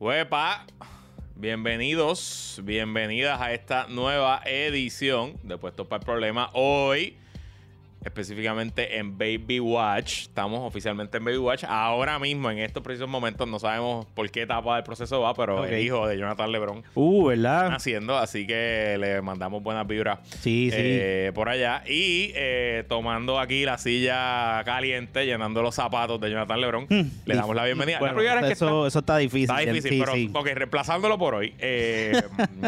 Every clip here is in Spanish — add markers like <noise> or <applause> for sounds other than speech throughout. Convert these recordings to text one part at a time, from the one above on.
Huepa, bienvenidos, bienvenidas a esta nueva edición de Puestos para el Problema. Hoy, específicamente en Baby Watch, estamos oficialmente en Baby Watch. Ahora mismo, en estos precisos momentos, no sabemos por qué etapa del proceso va, pero Ok. el hijo de Jonathan Lebron Uh, ¿verdad? haciendo, así que le mandamos buenas vibras Sí, sí. eh, por allá. Y eh, tomando aquí la silla caliente, llenando los zapatos de Jonathan Lebron, le damos la bienvenida. Hmm. Bueno, la primera vez que eso, eso está difícil. Está difícil, sí, pero sí. ok, reemplazándolo por hoy. eh,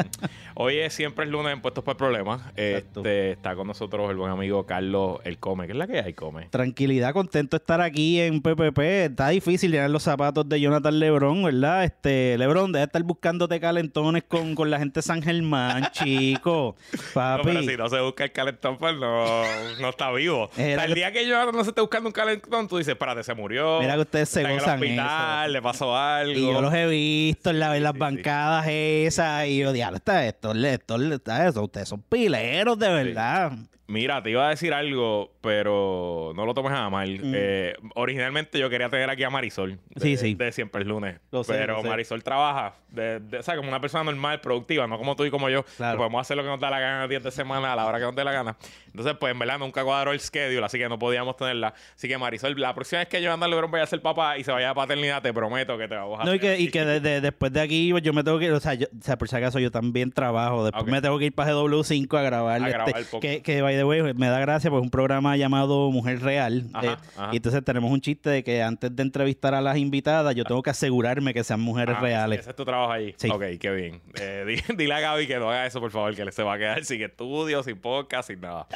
<laughs> hoy es siempre es lunes en Puestos por Problemas. Este, está con nosotros el buen amigo Carlos El Come. ¿Qué es la que hay, Come? Tranquilidad, contento de estar aquí en PPP. Está difícil llenar los zapatos de Jonathan Lebron, ¿verdad? Este, Lebron, debe estar buscándote calentones con, con la gente de San Germán, <laughs> chico. No, Papi. pero si no se busca el calentón, pues no, no está vivo. <laughs> Era el que- día que Jonathan no se esté buscando un calentón, tú dices, espérate, se murió. Mira que ustedes se está en el gozan hospital, eso. le pasó algo. Y yo los he visto en, la- en las sí, sí. bancadas esas. Y yo, diablo, está esto, esto, está eso. Ustedes son pileros, de verdad. Mira, te iba a decir algo, pero no lo tomes a mal. Mm. Eh, originalmente yo quería tener aquí a Marisol. De, Sí, sí. De siempre el lunes. Lo sé, pero lo sé. Marisol trabaja, de, de- o sea, como una persona normal, productiva, no como tú y como yo. Claro. Podemos hacer lo que nos da la gana 10 de semana a la hora que nos dé la gana. Entonces, pues en verdad nunca cuadró el schedule, así que no podíamos tenerla. Así que Marisol, la próxima vez que yo anda Lebron vaya a ser papá y se vaya a paternidad, te prometo que te vamos a No, y que, y que de- de- después de aquí pues, yo me tengo que ir, o sea, yo- o sea, por si acaso yo también trabajo, después me tengo que ir para GW5 a grabar, A este, grabar el podcast. que, que by the way me da gracia pues un programa llamado Mujer Real Ajá, eh, ajá. y entonces tenemos un chiste de que antes de entrevistar a las invitadas yo tengo que asegurarme que sean mujeres Ah, reales. Ese es tu trabajo ahí. Sí. Ok, qué bien. Eh, di- <laughs> dile a Gaby que no haga eso, por favor, que le se va a quedar sin estudios, sin podcast, sin nada.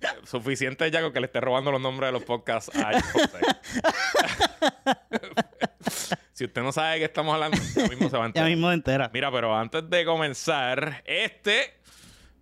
Eh, Suficiente ya con que le esté robando los nombres de los podcasts a <laughs> si usted no sabe de qué estamos hablando, ya mismo se va a Ya enterar. mismo de entera. Mira, pero antes de comenzar, este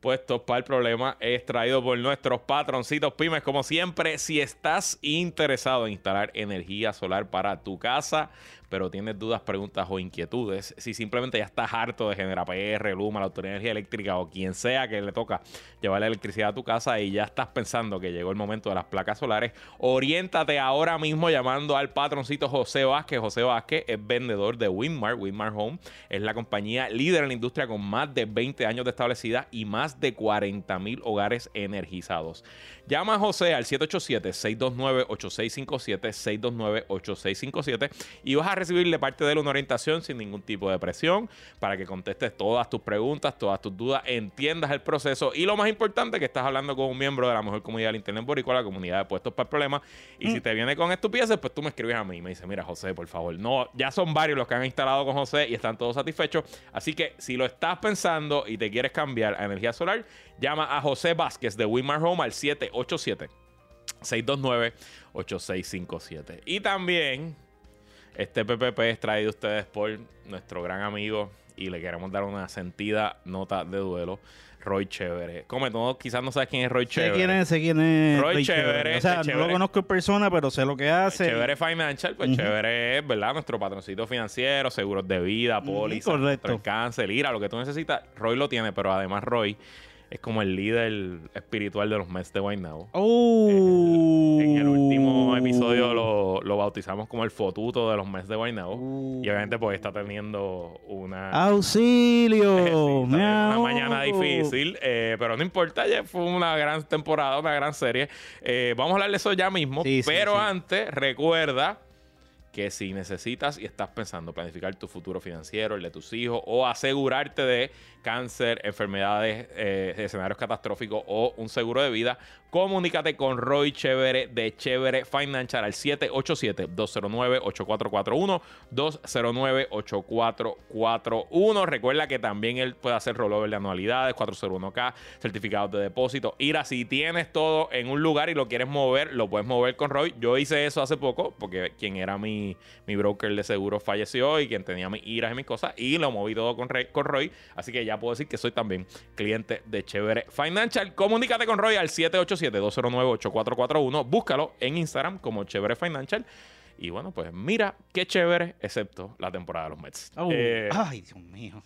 puestos para el problema es traído por nuestros patroncitos pymes. Como siempre, si estás interesado en instalar energía solar para tu casa, pero tienes dudas, preguntas o inquietudes, si simplemente ya estás harto de Genera PR, Luma, la Autoridad de Energía Eléctrica o quien sea que le toca llevar la electricidad a tu casa y ya estás pensando que llegó el momento de las placas solares, oriéntate ahora mismo llamando al patroncito José Vázquez. José Vázquez es vendedor de Winmar. Winmar Home es la compañía líder en la industria con más de 20 años de establecida y más de 40 mil hogares energizados. Llama a José al 787-629-8657, 629-8657 y vas a recibir de parte de él una orientación sin ningún tipo de presión para que contestes todas tus preguntas, todas tus dudas, entiendas el proceso y lo más importante que estás hablando con un miembro de la mejor comunidad del Internet Boricua, la comunidad de puestos para el problema. Y si te viene con estupideces, pues tú me escribes a mí y me dices, mira José, por favor, no, ya son varios los que han instalado con José y están todos satisfechos. Así que si lo estás pensando y te quieres cambiar a energía solar, llama a José Vázquez de Winmar Home al 787 629-8657. Y también, este PPP es traído a ustedes por nuestro gran amigo y le queremos dar una sentida nota de duelo, Roy Chévere. Come, tú quizás no sabes quién es Roy Sé Chévere. quién es, sé quién es. Roy Roy Chévere, O sea, no lo conozco en persona, pero sé lo que hace. Chévere Financial, pues Chévere es, ¿verdad? Nuestro patroncito financiero, seguros de vida, póliza, contra el cáncer, ira, lo que tú necesitas. Roy lo tiene, pero además Roy es como el líder espiritual de los Mets de Guaynabo. <laughs> Oh. En el último episodio lo, lo bautizamos como el fotuto de los meses de Guaynabo. Uh. Y obviamente pues está teniendo una, ¡Auxilio! <laughs> Sí, una mañana difícil. eh, pero no importa, ya fue una gran temporada, una gran serie. Eh, vamos a hablar de eso ya mismo. Sí, pero sí. antes, recuerda que si necesitas y estás pensando planificar tu futuro financiero, el de tus hijos, o asegurarte de cáncer, enfermedades, eh, escenarios catastróficos o un seguro de vida, comunícate con Roy Chévere de Chévere Financial al 787-209-8441, 209-8441. Recuerda que también él puede hacer rollover de anualidades, 401k, certificados de depósito. Ira, si tienes todo en un lugar y lo quieres mover, lo puedes mover con Roy. Yo hice eso hace poco porque quien era mi, mi broker de seguros falleció y quien tenía mis iras y mis cosas y lo moví todo con, con Roy. Así que ya puedo decir que soy también cliente de Chévere Financial. Comunícate con Roy al 787-209-8441. Búscalo en Instagram como Chévere Financial. Y bueno, pues mira qué chévere, excepto la temporada de los Mets. Oh, Eh, Ay, Dios mío.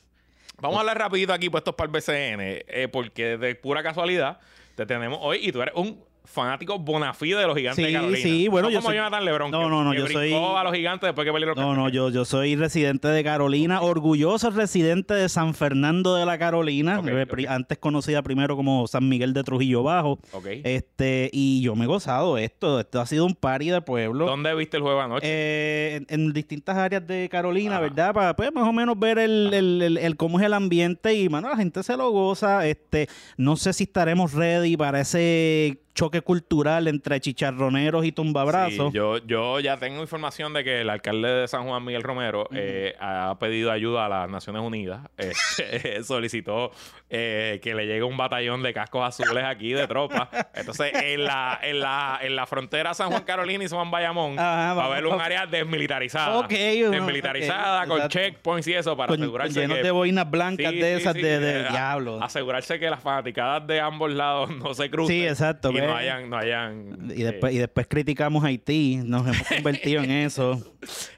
Vamos a hablar rapidito aquí puestos para el BCN, eh, porque de pura casualidad te tenemos hoy y tú eres un fanático bona fide de los gigantes de Sí, Carolina. sí, bueno, no yo como soy- Jonathan Lebron. No, no, no, que yo soy- a los gigantes después que perdieron No, no, yo, yo soy residente de Carolina, orgulloso residente de San Fernando de la Carolina, antes conocida primero como San Miguel de Trujillo Bajo. Ok. Este, y yo me he gozado esto. Esto ha sido un party de pueblo. ¿Dónde viste el juego anoche? Eh, en, en distintas áreas de Carolina, Ajá. ¿verdad? Para pues, más o menos ver el, el- el- el cómo es el ambiente y, mano, la gente se lo goza. Este, no sé si estaremos ready para ese choque cultural entre chicharroneros y tumbabrazos. Sí, yo, yo ya tengo información de que el alcalde de San Juan, Miguel Romero, eh, ha pedido ayuda a las Naciones Unidas. <laughs> Eh, <laughs> solicitó eh, que le llegue un batallón de cascos azules aquí de tropa. Entonces, en la, en la, en la frontera San Juan Carolina y San Juan Bayamón, Ajá, va a haber un área desmilitarizada. Desmilitarizada, con exacto. checkpoints y eso, para con, asegurarse llenos que... de boinas blancas Sí, de esas sí, de, de eh, diablo. Asegurarse que las fanaticadas de ambos lados no se crucen. Sí, exacto, Y. no hayan, no hayan Y después, y después criticamos a Haití, nos hemos <laughs> convertido en eso.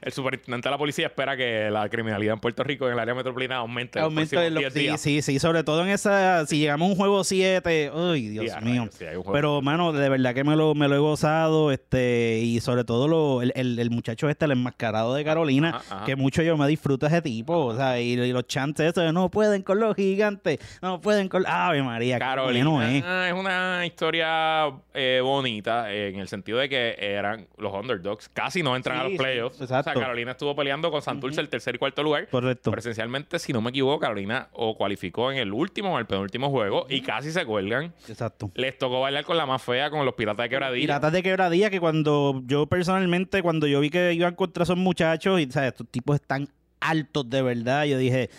El superintendente de la policía espera que la criminalidad en Puerto Rico en el área metropolitana aumente. en los los- 10 sí, días. sí, sí, sobre todo en esa, si llegamos a un juego 7, uy, Dios Sí, a mío. rayos, sí. Pero, mano, de verdad que me lo, me lo he gozado, este, y sobre todo lo, el, el- el muchacho este, el enmascarado de Carolina, Ajá, ajá. que mucho yo me disfruto ese tipo, o sea, y, y los chantes esos de no pueden con los gigantes, no pueden con... Ave María, Carolina es. es una historia eh, bonita eh, en el sentido de que eran los underdogs. Casi no entran Sí, a los sí, playoffs. exacto. O sea, Carolina estuvo peleando con Santurce el tercer y cuarto lugar. Correcto. Pero esencialmente, si no me equivoco, Carolina o cualificó en el último o el penúltimo juego y casi se cuelgan. Exacto. Les tocó bailar con la más fea, con los piratas de quebradilla. Piratas de quebradilla que cuando yo personalmente, cuando yo vi que iban contra esos muchachos y, ¿sabes? Estos tipos están altos de verdad, yo dije,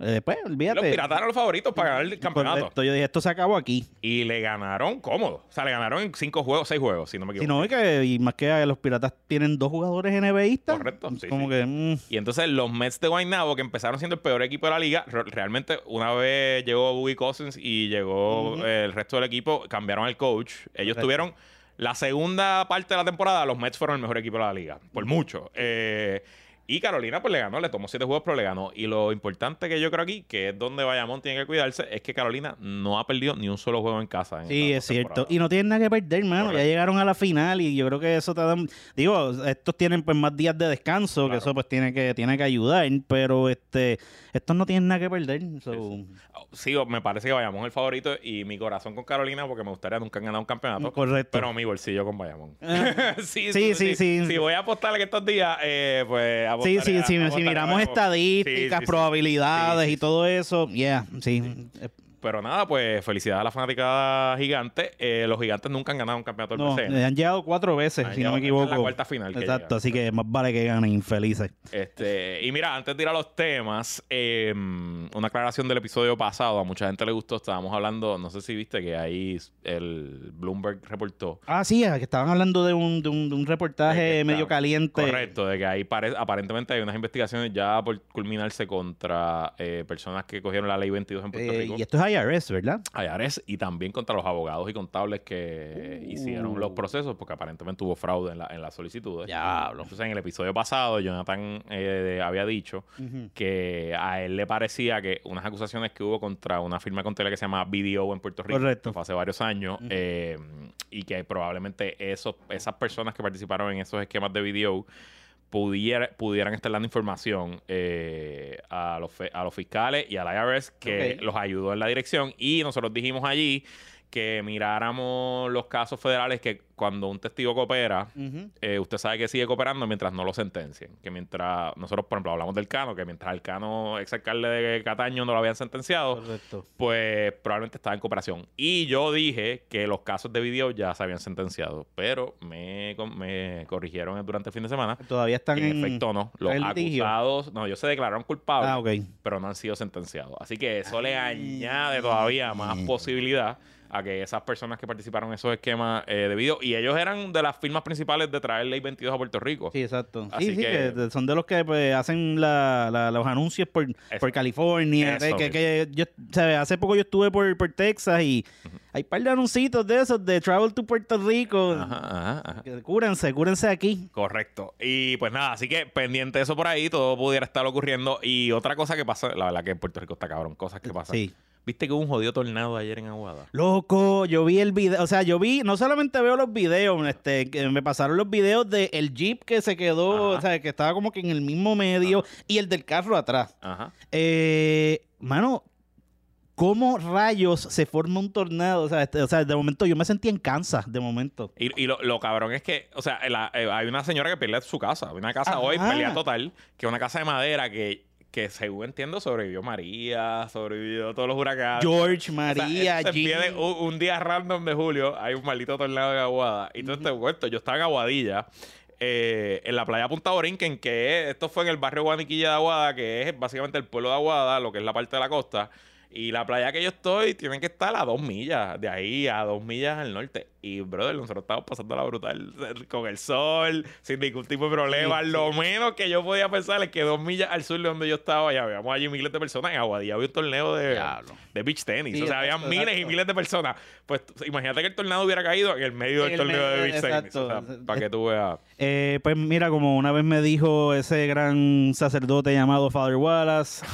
eh, pues, olvídate. Los piratas eran los favoritos para ganar el campeonato. Correcto. Yo dije, esto se acabó aquí. Y le ganaron cómodo. O sea, le ganaron en cinco juegos, seis juegos, si no me Si equivoco. no, y, que, y más que los piratas tienen dos jugadores NBAistas. Correcto, sí, Como sí. que. mm, Y entonces los Mets de Guaynabo, que empezaron siendo el peor equipo de la liga, re- realmente una vez llegó Boogie Cousins y llegó el resto del equipo, cambiaron el coach. Ellos Correcto. tuvieron la segunda parte de la temporada, los Mets fueron el mejor equipo de la liga, por mucho. Eh, y Carolina pues le ganó, le tomó siete juegos, pero le ganó. Y lo importante que yo creo aquí, que es donde Bayamón tiene que cuidarse, es que Carolina no ha perdido ni un solo juego en casa. en Sí, es cierto. Y no tienen nada que perder, mano. Correcto. Ya llegaron a la final y yo creo que eso te da. Digo, estos tienen pues más días de descanso, que eso pues tiene que, tiene que ayudar. Pero este estos no tienen nada que perder. so- Sí, me parece que Bayamón es el favorito y mi corazón con Carolina porque me gustaría nunca ganado un campeonato. Correcto. Pero mi bolsillo con Bayamón. Ah. <laughs> sí, Sí, sí, sí. Si voy a apostar en estos días, eh, pues Sí, sí, sí, si miramos estadísticas, probabilidades y todo eso, yeah, sí. Pero nada, pues felicidades a la fanaticada gigante. Eh, los gigantes nunca han ganado un campeonato del No, PCN. le han llegado cuatro veces, Han si no me equivoco. la cuarta final Exacto, así que más vale que ganen infelices. Este, y mira, antes de ir a los temas, eh, una aclaración del episodio pasado, a mucha gente le gustó, estábamos hablando, no sé si viste que ahí el Bloomberg reportó Ah, sí, que estaban hablando de un, de un, de un reportaje medio está- caliente. Correcto, de que ahí pare- aparentemente hay unas investigaciones ya por culminarse contra eh, personas que cogieron la ley 22 en Puerto Eh, Rico. y esto es IRS, ¿verdad? IRS y también contra los abogados y contables que Uh. hicieron los procesos porque aparentemente hubo fraude en, la, en las solicitudes. Diablo. Entonces en el episodio pasado Jonathan eh, había dicho que a él le parecía que unas acusaciones que hubo contra una firma contable que se llama BDO en Puerto Rico, Correcto. fue hace varios años, eh, y que probablemente esos, esas personas que participaron en esos esquemas de BDO pudiera, pudieran estar dando información eh, a, los, a los fiscales y al IRS que los ayudó en la dirección. Y nosotros dijimos allí que miráramos los casos federales que cuando un testigo coopera, eh, usted sabe que sigue cooperando mientras no lo sentencien. Que mientras, nosotros por ejemplo hablamos del Cano, que mientras el Cano, ex alcalde de Cataño, no lo habían sentenciado, Correcto. pues probablemente estaba en cooperación. Y yo dije que los casos de video ya se habían sentenciado, pero me, me corrigieron durante el fin de semana. Todavía están En en... efecto, no. Los acusados, no, ellos se declararon culpables, Ah, pero no han sido sentenciados. Así que eso le añade todavía más posibilidad a que esas personas que participaron en esos esquemas eh, de video, y ellos eran de las firmas principales de traer Ley 22 a Puerto Rico. Sí, exacto. Así sí, sí, que- que... son de los que pues, hacen la- la- los anuncios por, por California. Eso que, que- yo. Hace poco yo estuve por, por Texas y hay un par de anuncios de esos de Travel to Puerto Rico. Ajá, ajá, ajá. Cúrense, cúrense aquí. Correcto. Y pues nada, así que pendiente de eso por ahí, todo pudiera estar ocurriendo. Y otra cosa que pasa, la verdad que en Puerto Rico está cabrón, cosas que pasan. Sí. ¿Viste que hubo un jodido tornado ayer en Aguada? Loco, yo vi el video, o sea, yo vi, no solamente veo los videos, este, que me pasaron los videos del el Jeep que se quedó, Ajá. o sea, que estaba como que en el mismo medio, y el del carro atrás. Ajá. Eh, mano, ¿cómo rayos se forma un tornado? O sea, este- o sea, de momento yo me sentí en Kansas, de momento. Y, y lo, lo cabrón es que, o sea, la- eh, hay una señora que pierde su casa. Una casa Ajá. hoy, pelea total, que es una casa de madera que, que según entiendo, sobrevivió María, sobrevivió todos los huracanes. George, O sea, María, esto se Jim. empieza un, un día random de julio, hay un maldito tornado en Aguada. Y entonces te cuento, yo estaba en Aguadilla, eh, en la playa Punta Borinquen, que es- esto fue en el barrio Guaniquilla de Aguada, que es básicamente el pueblo de Aguada, lo que es la parte de la costa. Y la playa que yo estoy tienen que estar a dos millas, de ahí a dos millas al norte. Y, brother, nosotros estábamos pasando la brutal <laughs> con el sol, sin ningún tipo de problema. Sí, Lo menos que yo podía pensar es que dos millas al sur de donde yo estaba, ya veíamos allí miles de personas. En Aguadilla había un torneo de, Diablo. de beach tenis. Sí, o sea, había exacto, miles y miles de personas. Pues imagínate que el tornado hubiera caído en el medio En del el torneo de beach tenis. exacto. O sea, para que tú veas. Eh, pues mira, como una vez me dijo ese gran sacerdote llamado Father Wallace,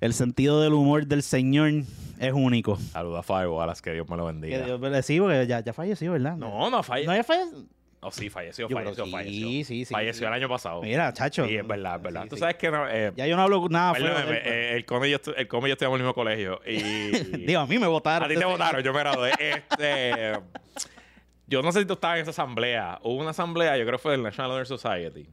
el sentido del humor del Señor es único. Saluda a Fireballas, que Dios me lo Que bendiga. Dios me- sí, porque ya, ya falleció, ¿verdad? No, no falleció. ¿No ya falleció? No, sí, falleció, Yo falleció, sí, falleció. sí, sí, falleció sí. el año pasado. Mira, chacho. Sí, es verdad, es verdad. Sí, Tú sabes que no, eh, Ya yo no hablo nada de pues. eh, el Come y yo, el y yo estudiamos en el mismo colegio. Y, <laughs> Digo, a mí me votaron. A ti te votaron, yo me gradué. <laughs> Este, yo no sé si tú estabas en esa asamblea. Hubo una asamblea, yo creo que fue del National Honor Society,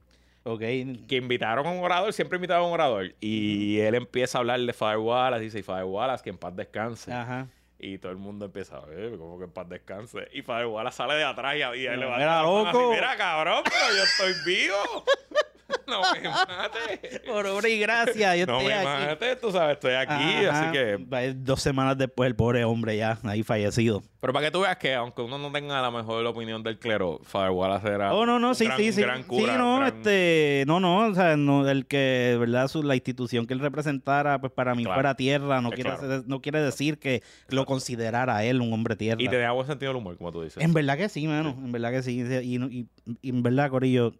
Ok. que invitaron a un orador, siempre invitaban a un orador. Y él empieza a hablar de Father Wallace, dice, y Father Wallace, que en paz descanse. Ajá. Y todo el mundo empieza a ver, como que en paz descanse. Y Father Wallace sale de atrás y, y él le va a dar loco. así, Mira, cabrón, pero yo estoy vivo. <laughs> <laughs> no me mates. Por obra y gracia, yo No estoy me aquí. mates, tú sabes, estoy aquí, Ajá. así que... Dos semanas después, el pobre hombre ya, ahí fallecido. Pero para que tú veas que, aunque uno no tenga la mejor opinión del clero, Father Wallace era. Oh, no, no, un sí, gran- sí, sí. gran cura, sí, no, gran- este, no, no, o sea, no, el que, ¿verdad? Su, la institución que él representara, pues para mí Claro. fuera tierra, no quiere, claro. no quiere decir que lo considerara él un hombre tierra. Y tenía buen sentido del humor, como tú dices. En verdad que sí, mano, en verdad que sí. Y, y- y en verdad, Corillo,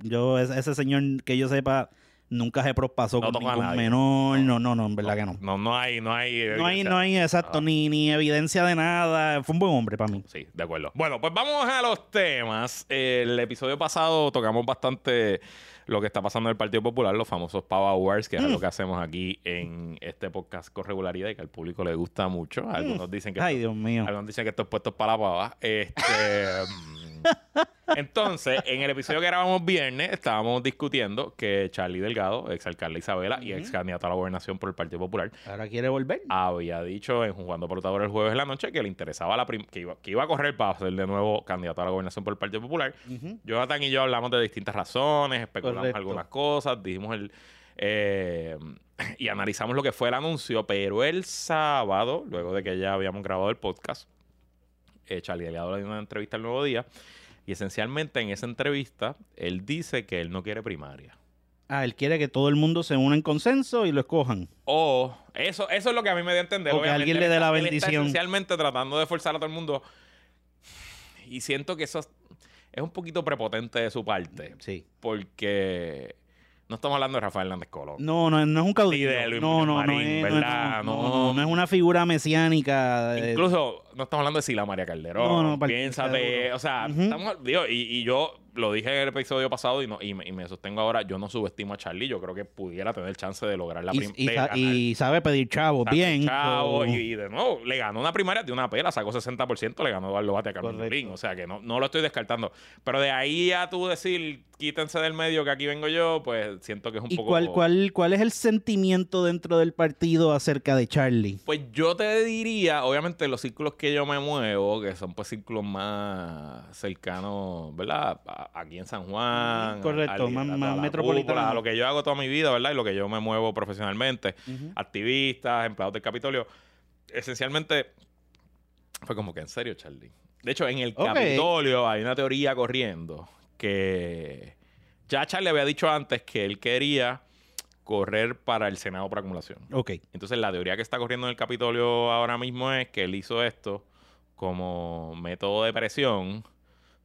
yo, ese, ese señor que yo sepa, nunca se prospasó No con ningún menor, no, no, no, en verdad que no. No, no hay, no hay. No hay, no hay, exacto, Ah. ni, ni evidencia de nada. Fue un buen hombre para mí. Sí, de acuerdo. Bueno, pues vamos a los temas. El episodio pasado tocamos bastante lo que está pasando en el Partido Popular, los famosos Power Wars, que es Mm. algo que hacemos aquí en este podcast con regularidad y que al público le gusta mucho. Algunos dicen que Mm. Ay, esto- Dios mío. Algunos dicen que esto es puesto para la pava. Este, mm, <laughs> <laughs> entonces, en el episodio que grabamos viernes, estábamos discutiendo que Charlie Delgado, exalcalde Isabela y ex candidato a la gobernación por el Partido Popular, Ahora quiere volver. había dicho en Jugando Portador el jueves en la noche que le interesaba la que, iba, que iba a correr para ser de nuevo candidato a la gobernación por el Partido Popular. Ujú. Jonathan y yo hablamos de distintas razones, especulamos Correcto. algunas cosas, dijimos el. eh, <clears throat> y analizamos lo que fue el anuncio, pero el sábado, luego de que ya habíamos grabado el podcast, eh, Charlie Delgado le dio una entrevista al nuevo día. Y esencialmente en esa entrevista, él dice que él no quiere primaria. Ah, él quiere que todo el mundo se una en consenso y lo escojan. O eso, eso es lo que a mí me dio a entender. O que alguien le dé la él está bendición. esencialmente tratando de forzar a todo el mundo. Y siento que eso es, es un poquito prepotente de su parte. Sí. Porque no estamos hablando de Rafael Hernández Colón. No, no, no es un caudillo. No, no, no, Marín, es, no, ¿verdad? no, No. no, no es una figura mesiánica. de- Incluso no estamos hablando de Sila María Calderón. No, no, Piénsate, o sea, Ujú. estamos, digo, y, y yo lo dije en el episodio pasado y, no, y, me, y me sostengo ahora, yo no subestimo a Charlie, yo creo que pudiera tener chance de lograr la y, prim- y sabe pedir chavos bien. chavo, y, de nuevo, le ganó una primaria de una pela, sacó 60%, le ganó Eduardo Bate a Carmen. O sea que no, no lo estoy descartando. Pero de ahí a tú decir, quítense del medio que aquí vengo yo, pues siento que es un ¿Y poco. cuál, cuál, cuál es el sentimiento dentro del partido acerca de Charlie? Pues yo te diría, obviamente, los círculos que yo me muevo, que son pues círculos más cercanos, ¿verdad? A- aquí en San Juan. Ujú, correcto, más- más a metropolitano. a lo que yo hago toda mi vida, ¿verdad? Y lo que yo me muevo profesionalmente. Activistas, empleados del Capitolio. Esencialmente, fue como que en serio, Charlie. De hecho, en el. Capitolio hay una teoría corriendo que ya Charlie había dicho antes que él quería correr para el Senado por acumulación. Ok. Entonces, la teoría que está corriendo en el Capitolio ahora mismo es que él hizo esto como método de presión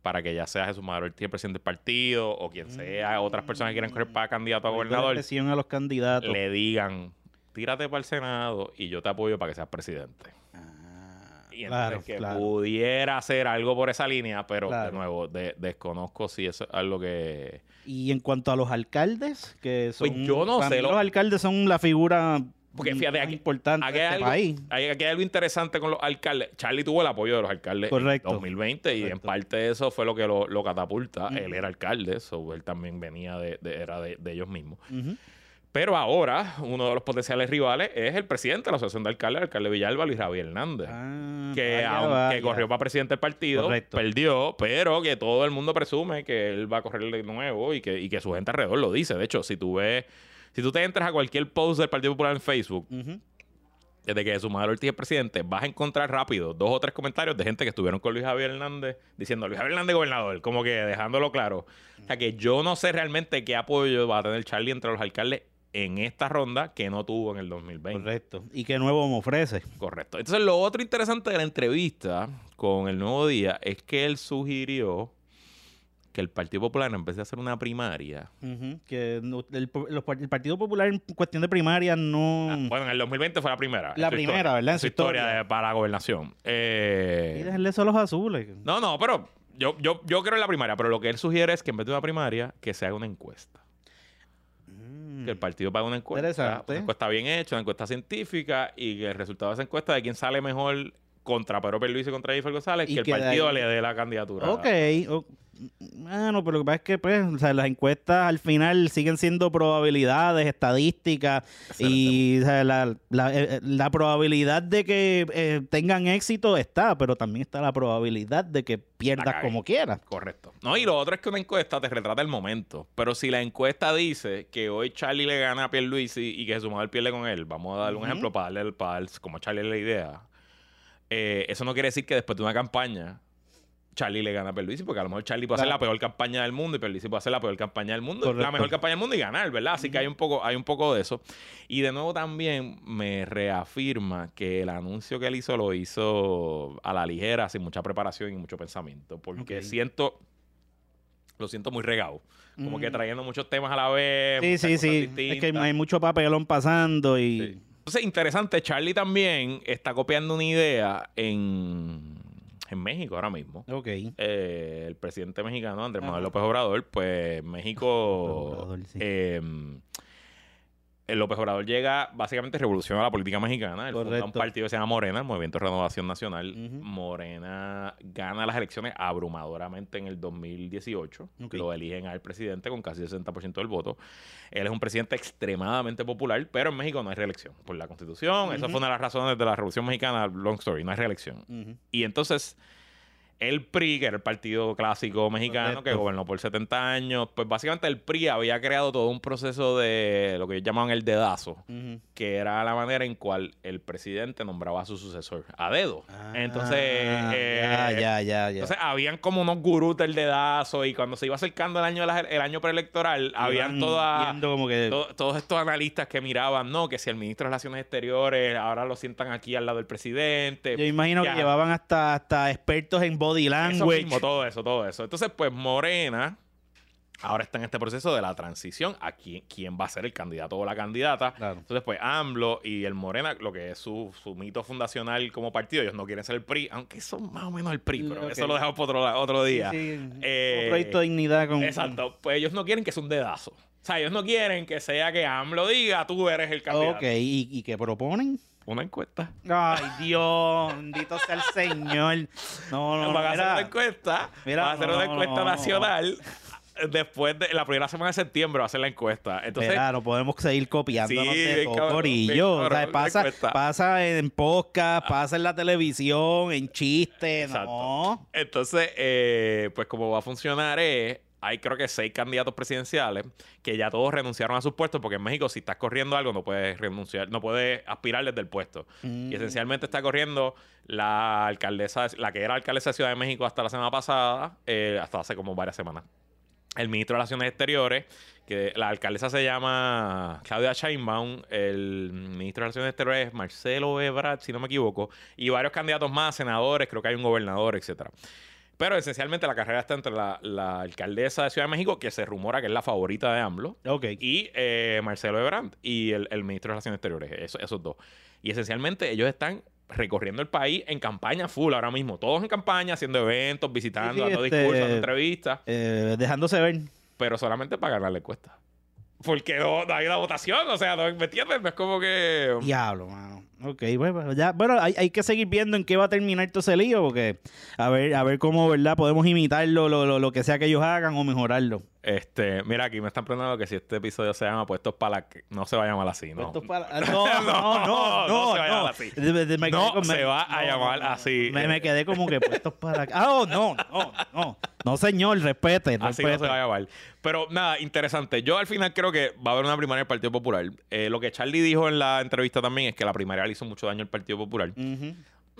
para que ya sea Jesús Maduro el presidente del partido o quien sea, otras personas que quieran correr para candidato a gobernador, presión a los candidatos. le digan tírate para el Senado y yo te apoyo para que seas presidente. Ah, Y claro, que claro. pudiera hacer algo por esa línea, pero de nuevo, de- desconozco si eso es algo que... Y en cuanto a los alcaldes, que son... Pues yo no sé, los alcaldes son la figura Porque fíjate, aquí- importante Aquí de hay, este algo, país. hay- aquí hay algo interesante con los alcaldes. Charlie tuvo el apoyo de los alcaldes Correcto. en 2020 y en Correcto. parte de eso fue lo que lo, lo catapulta. Él era alcalde, so él también venía de, de- era de, de ellos mismos. Pero ahora, uno de los potenciales rivales es el presidente de la Asociación de Alcaldes, el alcalde Villalba, Luis Javier Hernández. Ah, que vaya, aunque vaya. corrió para presidente del partido, Correcto. perdió, pero que todo el mundo presume que él va a correr de nuevo y que, y que su gente alrededor lo dice. De hecho, si tú ves, si tú te entras a cualquier post del Partido Popular en Facebook, desde que su madre Ortiz es presidente, vas a encontrar rápido dos o tres comentarios de gente que estuvieron con Luis Javier Hernández diciendo Luis Javier Hernández gobernador, como que dejándolo claro. O sea que yo no sé realmente qué apoyo va a tener Charlie entre los alcaldes en esta ronda que no tuvo en el 2020. Correcto. ¿Y qué nuevo me ofrece? Correcto. Entonces, lo otro interesante de la entrevista con el Nuevo Día es que él sugirió que el Partido Popular, en vez de hacer una primaria. Que no- el, Partido Popular en cuestión de primaria no... ah, bueno, en el 2020 fue la primera. La primera, historia, ¿verdad? En su historia historia. de- para la gobernación. Eh, Y dejarle eso a los azules. no, no, pero yo, yo, yo creo en la primaria, pero lo que él sugiere es que en vez de una primaria, que se haga una encuesta. Mm. Que el partido pague una encuesta. Una encuesta bien hecha, una encuesta científica y que el resultado de esa encuesta de quién sale mejor contra Pedro Pierluisi y contra Jennifer González, Y que el partido ahí- le dé la candidatura. Ok. o- Bueno, pero lo que pasa es que pues, o sea, las encuestas al final siguen siendo probabilidades, estadísticas y o sea, la, la- eh, la probabilidad de que eh, tengan éxito está, pero también está la probabilidad de que pierdas como quieras. Correcto. No, y lo otro es que una encuesta te retrata el momento. Pero si la encuesta dice que hoy Charlie le gana a Pierluisi y que su madre pierde con él, vamos a darle un ejemplo para darle, el- para dar- como Charlie la idea. Eh, eso no quiere decir que después de una campaña Charlie le gana a Pierluisi, porque a lo mejor Charlie puede hacer Claro. la peor campaña del mundo y Pierluisi puede hacer la peor campaña del mundo, la mejor campaña del mundo y ganar, ¿verdad? Así que hay un poco, hay un poco de eso. Y de nuevo también me reafirma que el anuncio que él hizo lo hizo a la ligera, sin mucha preparación y mucho pensamiento, porque siento, lo siento muy regado, como que trayendo muchos temas a la vez. Sí, sí, sí. Es que hay mucho papelón pasando y... Sí. Entonces, interesante, Charlie también está copiando una idea en, en México ahora mismo. Ok. Eh, el presidente mexicano, Andrés Manuel. López Obrador, pues México... Obrador, sí. eh, el López Obrador llega, básicamente revoluciona la política mexicana. Él funda un partido que se llama Morena, el Movimiento de Renovación Nacional. Morena gana las elecciones abrumadoramente en el 2018. Ok. Lo eligen al presidente con casi 60% del voto. Él es un presidente extremadamente popular, pero en México no hay reelección. Por la constitución, esa fue una de las razones de la Revolución Mexicana, long story, no hay reelección. Y entonces, el PRI, que era el partido clásico mexicano que gobernó por 70 años, pues básicamente el PRI había creado todo un proceso de lo que ellos llamaban el dedazo, que era la manera en cual el presidente nombraba a su sucesor a dedo. entonces, Ah, eh, ya, ya, ya, ya. entonces habían como unos gurús del dedazo y cuando se iba acercando el año, de el año preelectoral, habían Iban todas viendo como que... to- todos estos analistas que miraban, no, que si el ministro de Relaciones Exteriores ahora lo sientan aquí al lado del presidente. Yo imagino Ya. que llevaban hasta, hasta expertos en body Eso language. mismo, todo eso, todo eso. Entonces, pues Morena ahora está en este proceso de la transición a quién, quién va a ser el candidato o la candidata. Claro. Entonces, pues AMLO y el Morena, lo que es su, su mito fundacional como partido, ellos no quieren ser el PRI, aunque son más o menos el PRI, pero eso lo dejamos para otro, otro día. Sí, sí. Eh, proyecto de dignidad con... Exacto, pues ellos no quieren que sea un dedazo. O sea, ellos no quieren que sea que AMLO diga, tú eres el candidato. Ok, ¿y, y qué proponen? Una encuesta. Ay, Dios, bendito sea el Señor. No, no, no, van a hacer una encuesta. Mira, van a hacer no, una encuesta no, no. nacional. Después de la primera semana de septiembre va a hacer la encuesta. Entonces, no podemos seguir copiándonos Sí, de todo, cabrón, corillo. O sea, pasa, pasa en podcast, pasa en la televisión, en chistes, no. entonces eh, pues como va a funcionar es, hay creo que seis candidatos presidenciales que ya todos renunciaron a sus puestos porque en México si estás corriendo algo no puedes renunciar, no puedes aspirar desde el puesto. Mm. Y esencialmente está corriendo la alcaldesa, la que era alcaldesa de Ciudad de México hasta la semana pasada, eh, hasta hace como varias semanas. El ministro de Relaciones Exteriores, que la alcaldesa se llama Claudia Sheinbaum, el ministro de Relaciones Exteriores es Marcelo Ebrard, si no me equivoco, y varios candidatos más, senadores, creo que hay un gobernador, etcétera. Pero esencialmente la carrera está entre la, la alcaldesa de Ciudad de México, que se rumora que es la favorita de AMLO, y eh, Marcelo Ebrard y el, el ministro de Relaciones Exteriores, eso- esos dos. Y esencialmente ellos están recorriendo el país en campaña full ahora mismo. Todos en campaña, haciendo eventos, visitando, Sí, sí, dando este- discursos, dando entrevistas, Eh, dejándose ver. pero solamente para ganar la encuesta. Porque no, no hay una votación, o sea, no, ¿me entiendes? No es como que... Diablo, mano. Ok, bueno, ya, bueno, hay, hay que seguir viendo en qué va a terminar todo ese lío, porque a ver, a ver cómo, ¿verdad? Podemos imitarlo, lo, lo, lo que sea que ellos hagan o mejorarlo. Este, mira, aquí me están preguntando que si este episodio se llama Puestos para la... que- No se va a llamar así, ¿no? Puestos para- No, <laughs> no, no, No, no, no se va a llamar así. No se me- va a llamar así. Me, me quedé como que puestos para acá. Ah, oh, no, no, no. No, señor, respete, Así no se va a llamar. Pero nada, interesante. Yo al final creo que va a haber una primaria del Partido Popular. Eh, lo que Charlie dijo en la entrevista también es que la primaria hizo mucho daño al Partido Popular.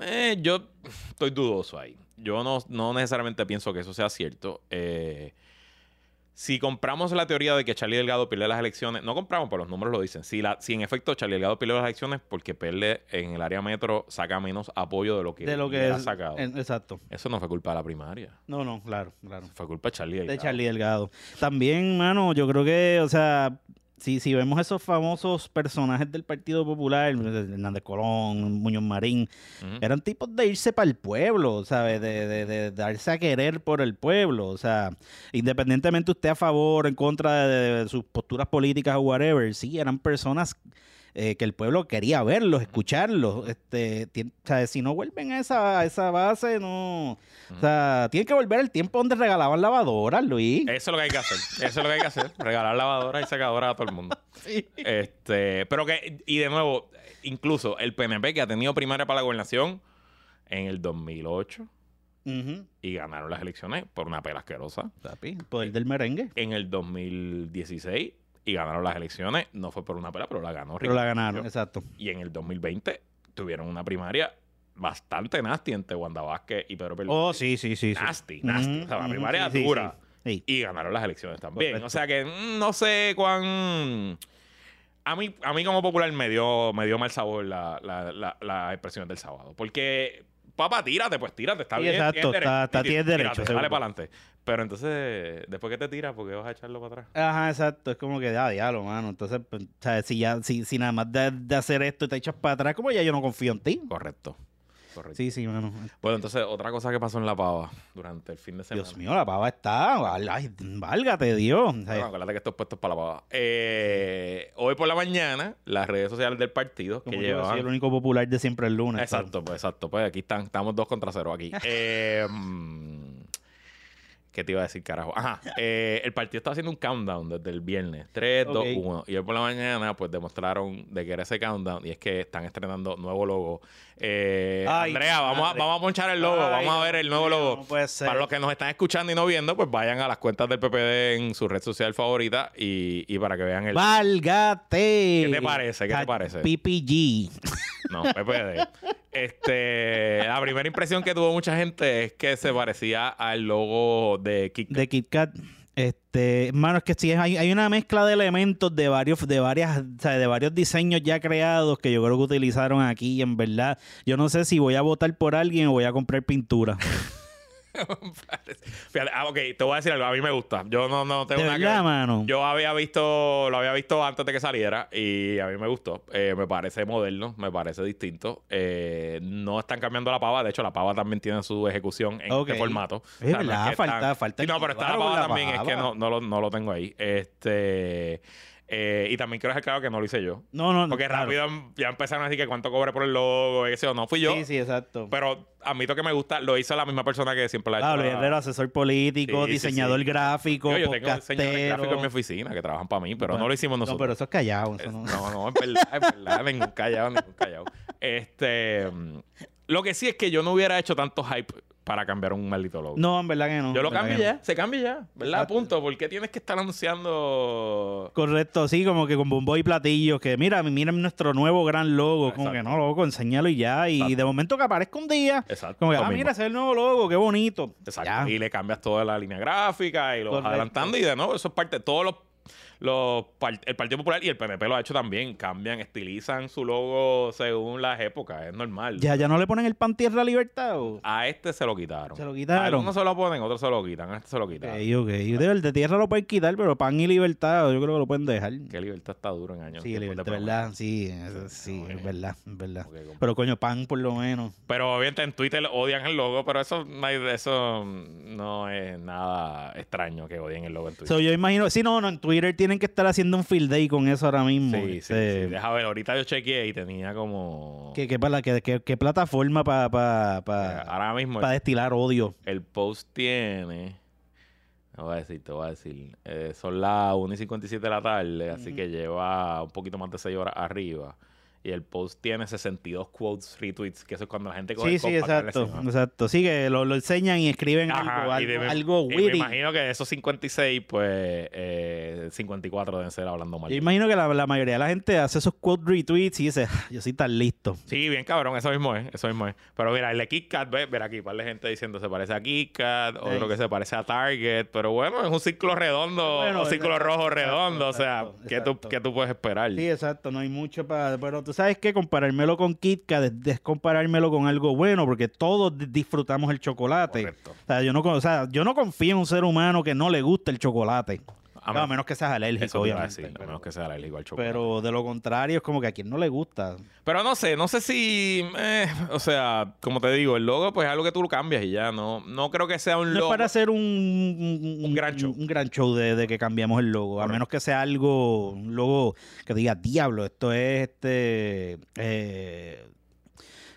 Eh, yo estoy dudoso ahí. Yo no, no necesariamente pienso que eso sea cierto. Eh, si compramos la teoría de que Charlie Delgado pierde las elecciones, no compramos, pero los números lo dicen. Si, la, si en efecto Charlie Delgado pierde las elecciones porque pierde en el área metro, saca menos apoyo de lo que, De lo que es. sacado. en- exacto. Eso no fue culpa de la primaria. No, no, claro, claro. Fue culpa de Charlie Delgado. De Charlie Delgado. También, mano, yo creo que, o sea, si, si vemos esos famosos personajes del Partido Popular, Hernández Colón, Muñoz Marín, eran tipos de irse para el pueblo, ¿sabes? De, de- de darse a querer por el pueblo. O sea, independientemente usted a favor o en contra de, de sus posturas políticas o whatever, sí, eran personas eh, que el pueblo quería verlos, escucharlos. Este, o sea, si no vuelven a esa, a esa base, no. O sea, tienen que volver al tiempo donde regalaban lavadoras, Luis. Eso es lo que hay que hacer. Eso es lo que hay que hacer. <laughs> Regalar lavadoras y secadoras a todo el mundo. Sí. Este, pero que, y de nuevo, incluso el PNP que ha tenido primaria para la gobernación en el 2008 Ujú. y ganaron las elecciones por una pela asquerosa. Papi, poder del merengue. En el 2016 y ganaron las elecciones, no fue por una pela, pero la ganó Pero la ganaron, exacto. Y en el 2020 tuvieron una primaria bastante nasty entre Wanda Vázquez y Pedro Pierluisi. Oh, sí, sí, sí. sí. Nasty, nasty. O sea, la ujú, primaria sí, dura. sí. Y ganaron las elecciones también. O sea que mm, no sé cuán. A mí, a mí como popular me dio, me dio mal sabor la, la, la, la expresión del sábado. Porque, papá, tírate, pues tírate, está bien. exacto, tienes derecho. Dale para adelante. Pero entonces, después que te tiras, ¿por qué vas a echarlo para atrás? Ajá, exacto. Es como que, ah, diablo, mano. Entonces, pues, sea, si, ya, si, si nada más de, de hacer esto te echas para atrás, como ya yo no confío en ti. Correcto. Correcto. Sí, sí, mano. Bueno, entonces, otra cosa que pasó en La Pava durante el fin de semana. Dios mío, la pava está. Ay, válgate, Dios. Bueno, acuérdate que esto es puesto para La Pava. Eh, hoy por la mañana, las redes sociales del partido que como yo llevan... soy el único popular de siempre el lunes. Exacto, pues exacto. Pues aquí están, estamos dos contra cero aquí. <laughs> Eh, ¿Qué te iba a decir, carajo? Ajá. <laughs> eh, el partido está haciendo un countdown desde el viernes. 3, 2, Ok. 1. Y hoy por la mañana, pues demostraron de que era ese countdown. Y es que están estrenando nuevo logo. Eh, Ay, Andrea, vamos a, vamos a ponchar el logo. Ay, vamos a ver el nuevo logo. no puede ser. Para los que nos están escuchando y no viendo, pues vayan a las cuentas del PPD en su red social favorita y, y para que vean el. ¡Válgate! ¿Qué te parece? ¿Qué te parece? PPG. <laughs> No, PPD. Este, la primera impresión que tuvo mucha gente es que se parecía al logo de Kik. de Kit Kat. Este, hermano, es que sí, hay, hay una mezcla de elementos de varios, de varias, o sea, de varios diseños ya creados que yo creo que utilizaron aquí. En verdad, yo no sé si voy a votar por alguien o voy a comprar pintura. <laughs> Fíjate, ah, ok, te voy a decir algo. A mí me gusta. Yo no, no tengo De nada que verdad, ver. mano. Yo había visto, lo había visto antes de que saliera y a mí me gustó. Eh, me parece moderno, me parece distinto. Eh, no están cambiando la pava. De hecho, la pava también tiene su ejecución en este formato. Es no verdad, que falta- no, pero está la pava la también. Es que pava. no, no, lo, no lo tengo ahí. Este. Eh, y también quiero dejar claro que no lo hice yo. No, no, Porque claro. rápido ya empezaron a decir que cuánto cobre por el logo, y eso. No fui yo. Sí, sí, exacto. Pero admito que me gusta. Lo hizo la misma persona que siempre la ha hecho. La- Herrero, asesor político, Sí, diseñador sí. gráfico, Yo, yo tengo diseñadores gráficos en mi oficina que trabajan para mí, pero no lo hicimos No, nosotros. pero eso es callado. eso no- No, no, es verdad, es verdad. <laughs> ningún callado, ningún callado. Este. Lo que sí es que yo no hubiera hecho tanto hype para cambiar un maldito logo. No, en verdad que no. yo lo cambio no. ya, se cambia ya, ¿verdad? Exacto. Punto. ¿Por qué tienes que estar anunciando? Correcto, sí, como que con bombo y platillos, que mira, miren nuestro nuevo gran logo, como que no, loco, enséñalo y ya, y Exacto. de momento que aparezca un día, Exacto. como que, ah, mira, ese es el nuevo logo, qué bonito. Exacto. Ya. Y le cambias toda la línea gráfica y lo vas adelantando. Y de nuevo, eso es parte de todos los los el Partido Popular y el PNP lo ha hecho también. Cambian, estilizan su logo según las épocas. Es normal. Ya, ya no le ponen el pan tierra libertad. ¿o? A este se lo quitaron. Se lo quitaron. Algunos se lo ponen, otros se lo quitan. A este se lo quitaron. ok. De, el de tierra lo pueden quitar, pero pan y libertad yo creo que lo pueden dejar. Que libertad está duro en años. Sí, libertad, verdad. Sí, eso sí, Ok. es verdad, es verdad. Pero coño, pan por lo menos. Pero obviamente en Twitter odian el logo, pero eso eso no es nada extraño que odien el logo en Twitter. So, yo imagino, sí, no, no, en Twitter tienen que estar haciendo un field day con eso ahora mismo. sí, sí, Este, sí. Deja ver, ahorita yo chequeé y tenía como... ¿Qué, qué, para- qué- qué- qué plataforma para pa, Eh, pa, ahora mismo pa el, destilar odio? el post tiene... Te voy a decir, te voy a decir. eh, son las 1 y 57 de la tarde, así que lleva un poquito más de 6 horas arriba. Y el post tiene 62 quotes, retweets, que eso es cuando la gente coge Sí, el sí, exacto, exacto. Sí, que lo, lo enseñan y escriben Ajá, algo, y de- algo, y me imagino que de esos 56, pues eh, 54 deben ser hablando mal. Yo imagino que la, la mayoría de la gente hace esos quote retweets y dice, "Ah, yo soy tan listo. Sí, bien cabrón, eso mismo es, eso mismo es. Pero mira, el de Kit Kat, ve, ver aquí, par de gente diciendo se parece a Kit Kat, otro que se parece a Target, pero bueno, es un ciclo redondo, Bueno, un exacto, rojo exacto, redondo, o sea, exacto, ¿qué, tú. ¿qué tú puedes esperar? Sí, exacto, no hay mucho para... Pero tú sabes que comparármelo con KitKat es, es comparármelo con algo bueno, porque todos di- disfrutamos el chocolate. Correcto. O sea, yo no, o sea, yo no confío en un ser humano que no le guste el chocolate. A A, menos- que seas alérgico, Eso obviamente. decir, a pero, menos que sea alérgico al chocolate. pero de lo contrario, es como que a quien no le gusta. Pero no sé, no sé si, eh, o sea, como te digo, el logo pues es algo que tú lo cambias y ya, no, no creo que sea un No es logo. para hacer un, un, Un gran show. Un, gran show de, de que cambiamos el logo. A menos que sea algo, un logo que diga, diablo, esto es este. Eh,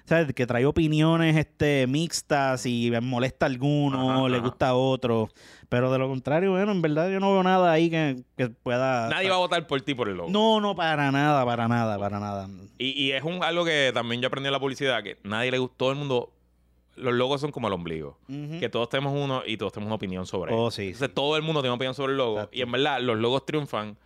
¿sabes? Que trae opiniones este, mixtas y molesta a alguno, Ajá, le ajá. gusta a otro. Pero de lo contrario, bueno, en verdad yo no veo nada ahí que, que pueda. Nadie va a votar por ti por el logo. No, no, para nada, para nada, para nada. Y, y es un, algo que también yo aprendí en la publicidad, que nadie le gusta, todo el mundo, los logos son como el ombligo. Que todos tenemos uno y todos tenemos una opinión sobre él. Oh, sí, Entonces todo el mundo tiene una opinión sobre el logo. Exacto. Y en verdad, los logos triunfan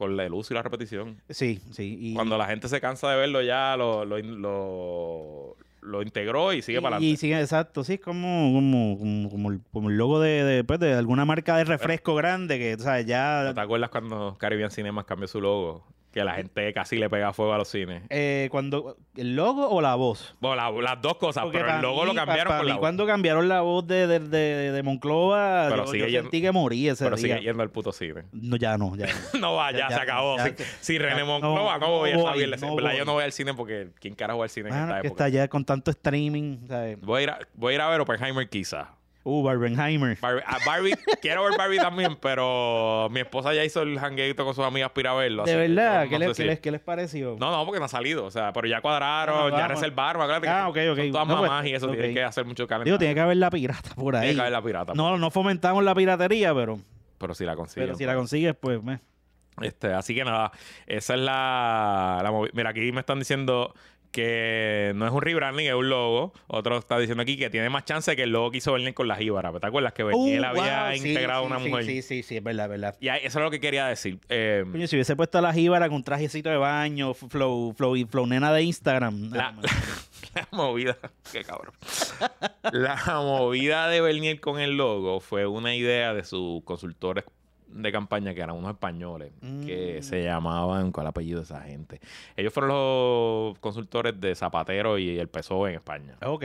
con la luz y la repetición. Sí, sí. Y, Cuando la gente se cansa de verlo ya, lo, lo, lo, lo integró y sigue para Y adelante. sí, exacto, sí, es como, como, como, como el, como el logo de, de, pues, de alguna marca de refresco grande que, o sea, ya... ¿Te acuerdas cuando Caribbean Cinemas cambió su logo? Que la gente casi le pega fuego a los cines. eh, cuando ¿El logo o la voz? Bueno, la- las dos cosas, Porque pero el logo lo mí, cambiaron pa' por mí la voz. cuando cambiaron la voz de, de, de, de Monclova, Pero yo, sigue yo yendo- sentí que morí ese Pero día. sigue yendo al puto cine. No, ya no, ya <laughs> no. No va, ya, Ya, se acabó. ya, si, ya. si René Ya, Monclova, no, no voy, está voy. Yo no voy al cine porque ¿quién carajo va al cine en Mano, esta que época? está ya con tanto streaming, ¿sabes? Voy a, ir a, voy a ir a ver Oppenheimer quizá. Uh, Barbenheimer. Barbie, a <laughs> Barbie, quiero ver Barbie también, pero mi esposa ya hizo el hangueito con sus amigas para ir a verlo. ¿De verdad? no- ¿Qué, les, qué, si- les, qué les pareció? No, no, porque no ha salido. O sea, pero ya cuadraron, Ah, ya vamos. reservaron. acuérdate Ah, ok, ok. Son todas No, pues, mamás y eso tiene ok. que hacer mucho calendario. Digo, tiene que haber la pirata por ahí. Tiene que haber la pirata. No, no fomentamos la piratería, pero, Pero si la consiguen. pero si la consigues, pues... meh. Este, así que nada, esa es la, Mira, aquí me están diciendo que no es un rebranding, es un logo. Otro está diciendo aquí que tiene más chance que el logo que hizo Bernier con la jíbara. ¿Te acuerdas que Bernier Uh, había wow, sí, integrado a sí, una sí, mujer? Sí, sí, sí, es verdad, es verdad. Y eso es lo que quería decir. Eh, Coño, si hubiese puesto a la jíbara con un trajecito de baño, flow, flow, flow nena de Instagram. la, <laughs> la movida, <laughs> qué cabrón. La movida de Bernier con el logo fue una idea de sus consultores de campaña que eran unos españoles que Mm. se llamaban, ¿cuál apellido de esa gente? Ellos fueron los consultores de Zapatero y el PSOE en España. ok.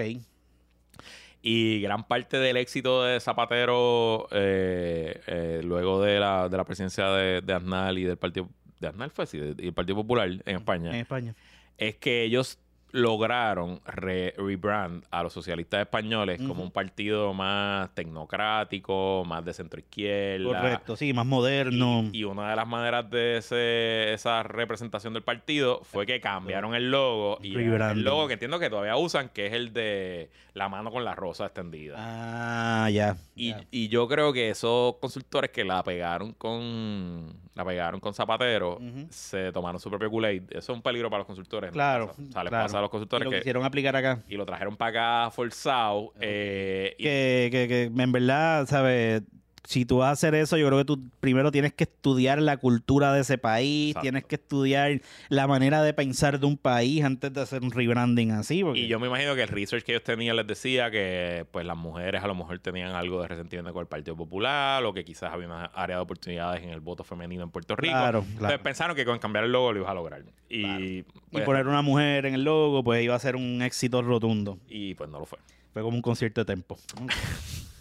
Y gran parte del éxito de Zapatero, eh, eh, luego de la, de la presidencia de, de Aznar y del Partido... ¿De Aznar fue así? y el Partido Popular en España En España. es que ellos lograron re- rebrand a los socialistas españoles como un partido más tecnocrático, más de centro izquierda. Correcto, sí, más moderno. Y, y una de las maneras de ese- esa representación del partido fue que cambiaron el logo. Y el logo que entiendo que todavía usan, que es el de la mano con la rosa extendida. Ah, ya. Y, ya. y yo creo que esos consultores que la pegaron con la pegaron con Zapatero se tomaron su propio Kool-Aid. Eso es un peligro para los consultores. ¿no? Claro, O sea, les claro. pasa a los Y consultores lo que quisieron aplicar acá. y lo trajeron para acá forzado. eh, y- Que, que, que en verdad, ¿sabes? Si tú vas a hacer eso, yo creo que tú primero tienes que estudiar la cultura de ese país, Exacto. tienes que estudiar la manera de pensar de un país antes de hacer un rebranding así. Porque, Y yo me imagino que el research que ellos tenían les decía que pues las mujeres a lo mejor tenían algo de resentimiento con el Partido Popular o que quizás había una área de oportunidades en el voto femenino en Puerto Rico. Claro, Entonces claro. pensaron que con cambiar el logo lo ibas a lograr. Y, y pues, poner una mujer en el logo, pues iba a ser un éxito rotundo. y pues no lo fue. Fue como un concierto de tempo. <laughs>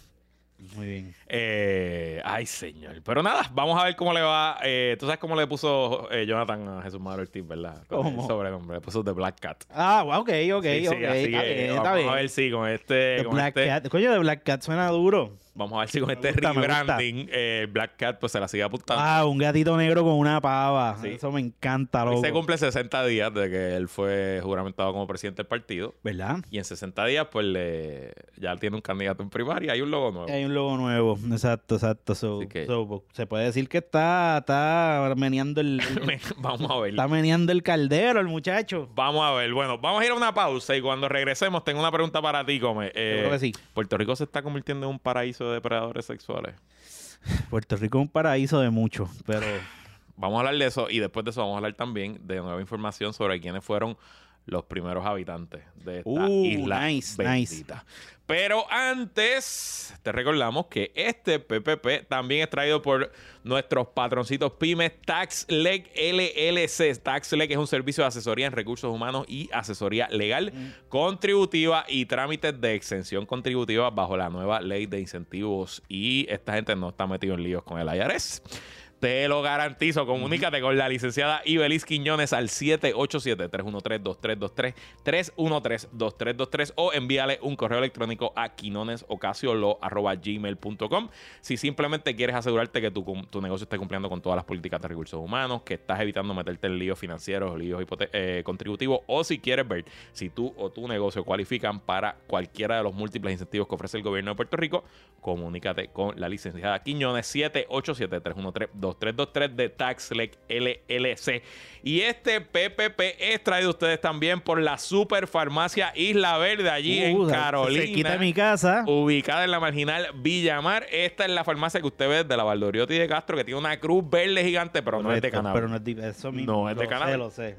Muy bien. Eh, ay, señor. Pero nada, vamos a ver cómo le va. Eh, Tú sabes cómo le puso eh, Jonathan a Jesús Madero Ortiz, ¿verdad? ¿Cómo? Sobrenombre. Le puso The Black Cat. Ah, ok, ok, Sí, sí, ok. así está que bien, vamos bien. a ver si con este. The con Black este- Cat. Coño, de Black Cat suena duro. Vamos a ver si con este gusta, rebranding eh, Black Cat pues se la sigue apuntando. Ah, un gatito negro con una pava. Sí. Eso me encanta, Hoy loco. se cumple 60 días de que él fue juramentado como presidente del partido. ¿Verdad? Y en 60 días, pues le, ya tiene un candidato en primaria y un logo nuevo. Hay un logo nuevo. Exacto, exacto. So- que- so, pues, se puede decir que está, está meneando el, <laughs> vamos a ver. está meneando el caldero el muchacho. Vamos a ver. Bueno, vamos a ir a una pausa y cuando regresemos tengo una pregunta para ti, Come. Eh, creo que sí. Puerto Rico se está convirtiendo en un paraíso de depredadores sexuales. Puerto Rico es un paraíso de mucho, pero Vamos a hablar de eso y después de eso vamos a hablar también de nueva información sobre quiénes fueron los primeros habitantes de esta Uh, isla nice, bendita. Pero antes, te recordamos que este PPP también es traído por nuestros patroncitos pymes TaxLeg LLC. TaxLeg es un servicio de asesoría en recursos humanos y asesoría legal contributiva y trámites de exención contributiva bajo la nueva ley de incentivos. Y esta gente no está metido en líos con el IRS. Te lo garantizo. Comunícate con la licenciada Ibelis Quiñones al 787-313-2323, 313-2323 o envíale un correo electrónico a quinonesocasiolo.gmail.com si simplemente quieres asegurarte que tu, tu negocio esté cumpliendo con todas las políticas de recursos humanos, que estás evitando meterte en líos financieros, líos eh, contributivos o si quieres ver si tú o tu negocio cualifican para cualquiera de los múltiples incentivos que ofrece el gobierno de Puerto Rico, comunícate con la licenciada Quiñones 787-313-2323 de TaxLec LLC. Y este PPP es traído ustedes también por la Super Farmacia Isla Verde allí en Uh, Carolina. cerquita de mi casa. Ubicada en la marginal Villamar. Esta es la farmacia que usted ve de la Valdoriotti de Castro, que tiene una cruz verde gigante, pero no es de cannabis. Pero no es de eso mismo. No es de Lo sé, cannabis. Lo sé.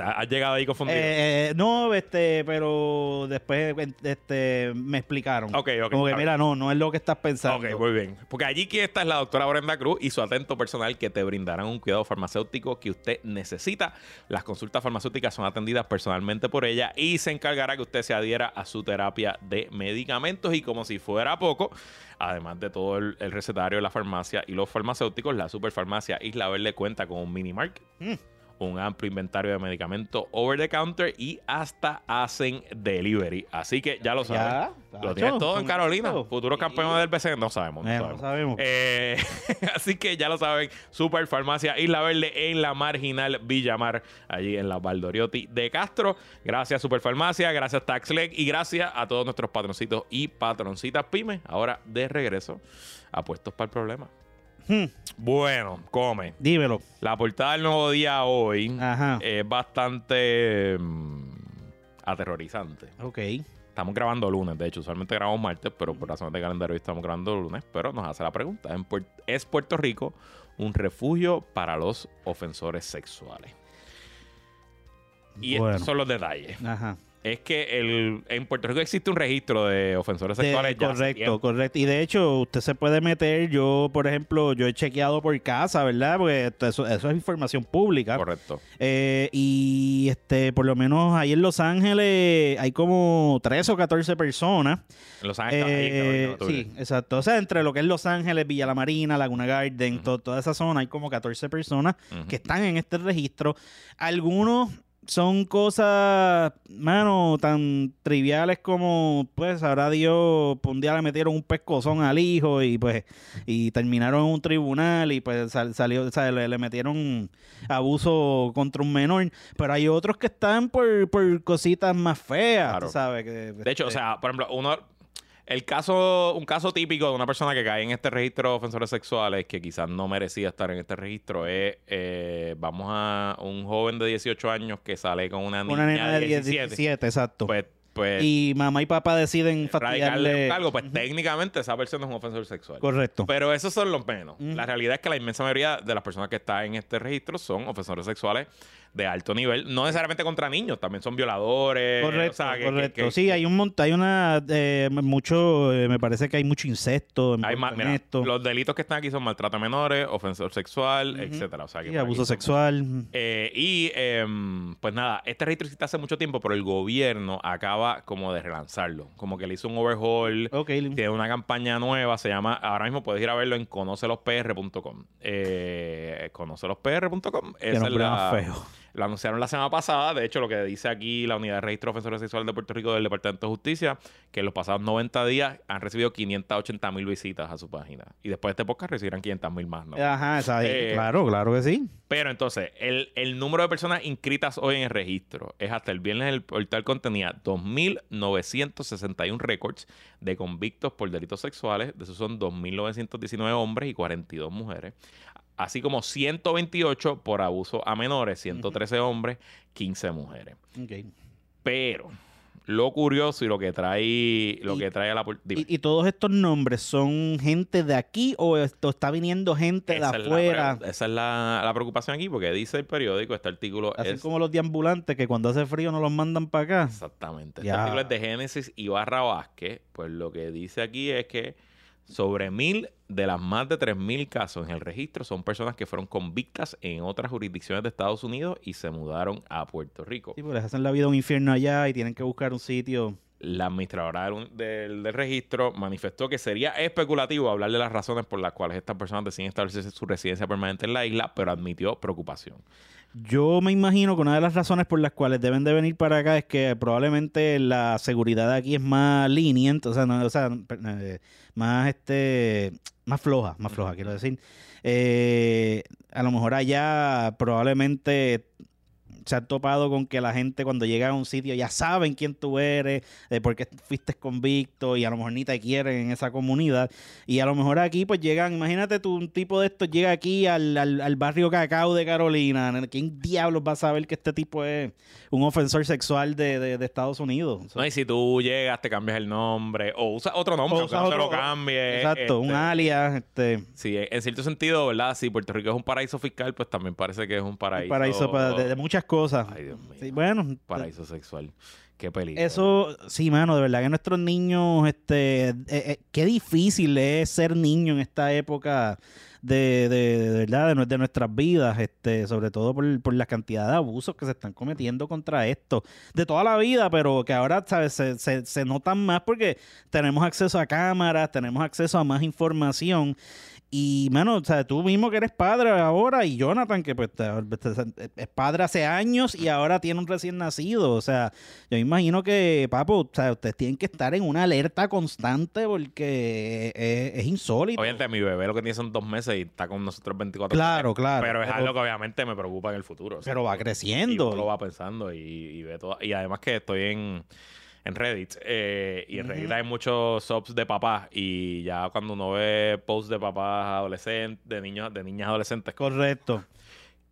¿Has llegado ahí confundido? Eh, eh, no, este, pero después este, me explicaron. Ok, ok, Como que, está mira, no, no es lo que estás pensando. Ok, muy bien. Porque allí que está es la doctora Brenda Cruz y su atento personal que te brindarán un cuidado farmacéutico que usted necesita. Las consultas farmacéuticas son atendidas personalmente por ella y se encargará que usted se adhiera a su terapia de medicamentos. Y como si fuera poco, además de todo el, el recetario de la farmacia y los farmacéuticos, la Superfarmacia Isla Verde cuenta con un mini mark. Mm. Un amplio inventario de medicamentos over the counter y hasta hacen delivery. Así que ya lo saben. Ya, Lo tienes todo en Carolina. Futuros campeones del BCN. No sabemos. no Eh, no sabemos. sabemos. Eh, <laughs> así que ya lo saben. Super Farmacia Isla Verde en la marginal Villamar. Allí en la Valdoriotti de Castro. Gracias Super Farmacia. Gracias TaxLeg. Y gracias a todos nuestros patroncitos y patroncitas pymes. Ahora de regreso a Puestos para el Problema. Hmm, Bueno, come. dímelo. La portada del nuevo día hoy Ajá. es bastante mm, aterrorizante. Ok. Estamos grabando lunes, de hecho, usualmente grabamos martes, pero por razones de calendario hoy estamos grabando lunes. Pero nos hace la pregunta: ¿en Puer- ¿es Puerto Rico un refugio para los ofensores sexuales? Y Bueno. estos son los detalles. Ajá. Es que el, en Puerto Rico existe un registro de ofensores De- sexuales. ya correcto, correcto. Y de hecho, usted se puede meter, yo, por ejemplo, yo he chequeado por casa, ¿verdad? Porque eso, eso es información pública. Correcto. Eh, y este, por lo menos ahí en Los Ángeles hay como 13 o 14 personas. En Los Ángeles. ahí, Eh, tú sí, exacto. O sea, entre lo que es Los Ángeles, Villa La Marina, Laguna Garden, to- toda esa zona, hay como 14 personas que están en este registro. Algunos son cosas, mano, tan triviales como, pues, ahora Dios, un día le metieron un pescozón al hijo y pues, y terminaron en un tribunal y pues sal- salió, o sea, le, le metieron abuso contra un menor. Pero hay otros que están por, por cositas más feas, Claro. sabes. Que, De hecho, o este, sea, por ejemplo, uno. El caso, un caso típico de una persona que cae en este registro de ofensores sexuales que quizás no merecía estar en este registro es, eh, vamos a un joven de 18 años que sale con una niña, Una nena de 17. 17, exacto. Pues pues y mamá y papá deciden radicarle fastidiarle. un cargo, pues técnicamente esa persona es un ofensor sexual. Correcto. Pero esos son los menos. La realidad es que la inmensa mayoría de las personas que están en este registro son ofensores sexuales de alto nivel. No necesariamente contra niños, también son violadores. Correcto, o sea, que- correcto. que- que- sí, hay un montón, hay una, eh, mucho, eh, me parece que hay mucho incesto en, hay más, en mira, esto. los delitos que están aquí son maltrato a menores, ofensor sexual, Ujú. etcétera. O sea, que Sí, por abuso son- sexual. Eh, y pues nada, este registro existe hace mucho tiempo, pero el gobierno acaba como de relanzarlo. Como que le hizo un overhaul. Ok. Tiene una campaña nueva, se llama, ahora mismo puedes ir a verlo en conocelospr.com. Eh, conocelospr.com. Esa es la- feo. Lo anunciaron la semana pasada. De hecho, lo que dice aquí la Unidad de Registro de Ofensores Sexuales de Puerto Rico del Departamento de Justicia, que en los pasados 90 días han recibido 580 mil visitas a su página. Y después de este podcast recibirán 500 mil más, ¿no? Ajá, esa- Eh, claro, claro que sí. Pero entonces, el, el número de personas inscritas hoy en el registro es hasta el viernes el portal contenía 2.961 récords de convictos por delitos sexuales. De esos son 2.919 hombres y 42 mujeres. Así como 128 por abuso a menores, 113 hombres, 15 mujeres. Pero lo curioso y lo que trae, lo Y- que trae a la... ¿Y, y todos estos nombres son gente de aquí o esto está viniendo gente de Esa afuera? esa es la, la preocupación aquí, porque dice el periódico, este artículo Así es... como los deambulantes que cuando hace frío no los mandan para acá. Exactamente. Este Ya. artículo es de Génesis y Barra Vázquez. Pues lo que dice aquí es que sobre mil de las más de tres mil casos en el registro son personas que fueron convictas en otras jurisdicciones de Estados Unidos y se mudaron a Puerto Rico. Sí, pues les hacen la vida un infierno allá y tienen que buscar un sitio. La administradora del, registro manifestó que sería especulativo hablar de las razones por las cuales estas personas deciden establecerse su residencia permanente en la isla, pero admitió preocupación. Yo me imagino que una de las razones por las cuales deben de venir para acá es que probablemente la seguridad aquí es más lenient, o sea, no, o sea eh, más este más floja, más floja, quiero decir. Eh, a lo mejor allá probablemente se han topado con que la gente cuando llega a un sitio ya saben quién tú eres, de por qué fuiste convicto y a lo mejor ni te quieren en esa comunidad. Y a lo mejor aquí pues llegan, imagínate tú, un tipo de estos llega aquí al, al- al barrio Cacao de Carolina. ¿Quién diablos va a saber que este tipo es un ofensor sexual de, de- de Estados Unidos? O sea, No, y si tú llegas, te cambias el nombre o usas otro nombre, O no se lo cambies. Exacto, un este, alias, este, Sí, en cierto sentido, ¿verdad? Si Puerto Rico es un paraíso fiscal, pues también parece que es un un paraíso. paraíso para- de, de muchas cosas. Ay, Dios mío. Sí, bueno, Paraíso sexual. Qué peligro. Eso, sí, mano, de verdad que nuestros niños, este, eh, eh, qué difícil es ser niño en esta época de, de, de verdad, de nuestras vidas, este, sobre todo por, por la cantidad de abusos que se están cometiendo contra esto, de toda la vida, pero que ahora, ¿sabes? Se, se, se notan más porque tenemos acceso a cámaras, tenemos acceso a más información. Y, mano, o sea, tú mismo que eres padre ahora y Jonathan, que pues es padre hace años y ahora tiene un recién nacido. O sea, yo me imagino que, papo, o sea, ustedes tienen que estar en una alerta constante porque es, es insólito. Obviamente, mi bebé lo que tiene son dos meses y está con nosotros 24 Claro, claro. Pero es Pero- algo que obviamente me preocupa en el futuro. o sea, pero va y creciendo. uno lo va pensando y, y ve todo. Y además que estoy en, en Reddit. eh, y en Reddit hay muchos subs de papás. Y ya cuando uno ve posts de papás adolescentes, de niños, de niñas adolescentes, Correcto.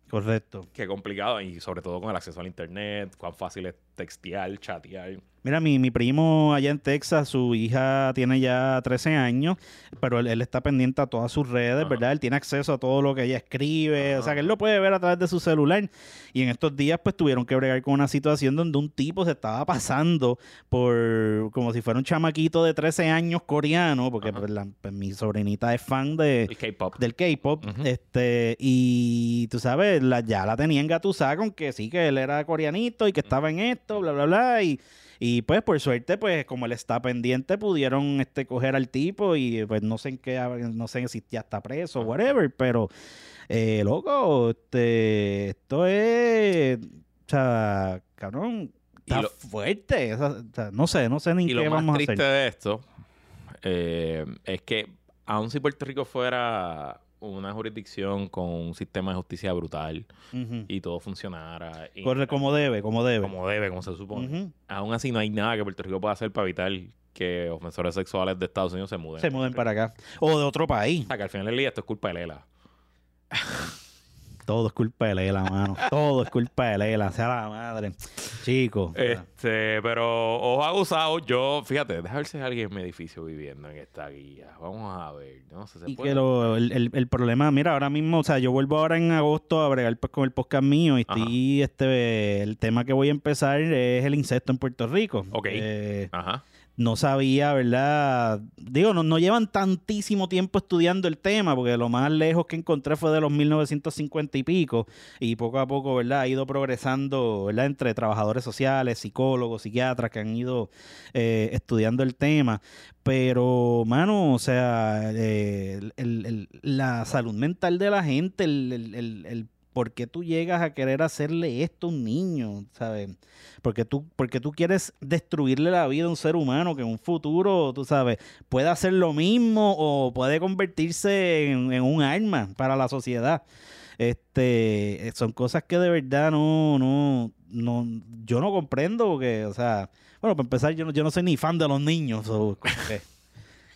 Correcto. qué complicado. Y sobre todo con el acceso al internet, cuán fácil es textear, chatear. Mira, mi, mi primo allá en Texas, su hija tiene ya 13 años, pero él, él está pendiente a todas sus redes, Ajá. ¿verdad? Él tiene acceso a todo lo que ella escribe, o sea, que él lo puede ver a través de su celular. Y en estos días, pues, tuvieron que bregar con una situación donde un tipo se estaba pasando por, como si fuera un chamaquito de 13 años coreano, porque pues, la- pues, mi sobrinita es fan de, K-pop. del K-pop, este, y tú sabes, la, ya la tenía engatusada con que sí, que él era coreanito y que estaba en esto, bla, bla, bla, y, y pues por suerte, pues como él está pendiente, pudieron este coger al tipo y pues no sé en qué, no sé si ya está preso whatever, pero eh, loco, este, esto es, o sea, cabrón, está lo- fuerte, o sea, no sé, no sé ni Y qué lo más vamos a triste hacer. de esto eh, es que, aun si Puerto Rico fuera una jurisdicción con un sistema de justicia brutal y todo funcionara y- Corre como debe, como debe. como debe, como se supone, aún así no hay nada que Puerto Rico pueda hacer para evitar que ofensores sexuales de Estados Unidos se muden. Se muden para acá. O de otro país. O sea, que al final del día esto es culpa de Lela. <laughs> todo es culpa de Lela, mano. <laughs> Todo es culpa de Lela, sea la madre. Chico. Este, pero ojo abusado, yo, fíjate, déjame ver si hay alguien en mi edificio viviendo en esta guía. Vamos a ver, no sé, se Y puede? que lo- el, el- el problema, mira, ahora mismo, o sea, yo vuelvo ahora en agosto a bregar pues, con el podcast mío y estoy, este, el tema que voy a empezar es el insecto en Puerto Rico. Ok. Eh, Ajá. No sabía, ¿verdad? Digo, no, no llevan tantísimo tiempo estudiando el tema, porque lo más lejos que encontré fue de los 1950 y pico, y poco a poco, ¿verdad? Ha ido progresando, ¿verdad? Entre trabajadores sociales, psicólogos, psiquiatras que han ido eh, estudiando el tema. Pero, mano, o sea, eh, el- el- la salud mental de la gente, el, el, el- el por qué tú llegas a querer hacerle esto a un niño, ¿sabes? Porque tú, porque tú quieres destruirle la vida a un ser humano que en un futuro, tú sabes, puede hacer lo mismo o puede convertirse en, un arma para la sociedad. Este, eh, son cosas que de verdad no, no, no, yo no comprendo porque, o sea, bueno, para empezar, yo no, yo no soy ni fan de los niños, o <laughs>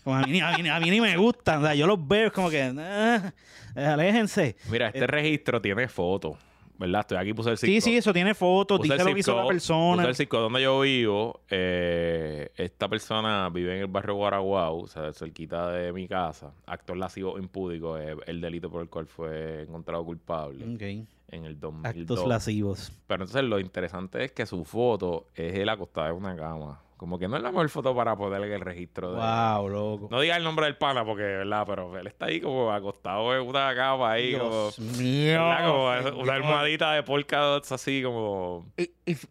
como a, mí, ni- a, mí, a mí ni me gustan, o sea, yo los veo como que, ah, aléjense. Mira, este registro tiene fotos, ¿verdad? Estoy aquí, puse el Sí, circo. sí, eso tiene fotos, dice lo que hizo la persona. puse el circo donde yo vivo. eh, esta persona vive en el barrio Guaraguao, o sea, cerquita de mi casa. Actor lascivo impúdico es el delito por el cual fue encontrado culpable Ok. En el 2002. Actos lascivos. Pero entonces lo interesante es que su foto es él acostado en una cama. Como que no es la mejor foto para poder el registro de... Wow, loco. No diga el nombre del pana porque, ¿verdad? Pero él está ahí como acostado en una cama ahí, como... Dios mío. Como una almohadita de polka dots así como... Y- y f-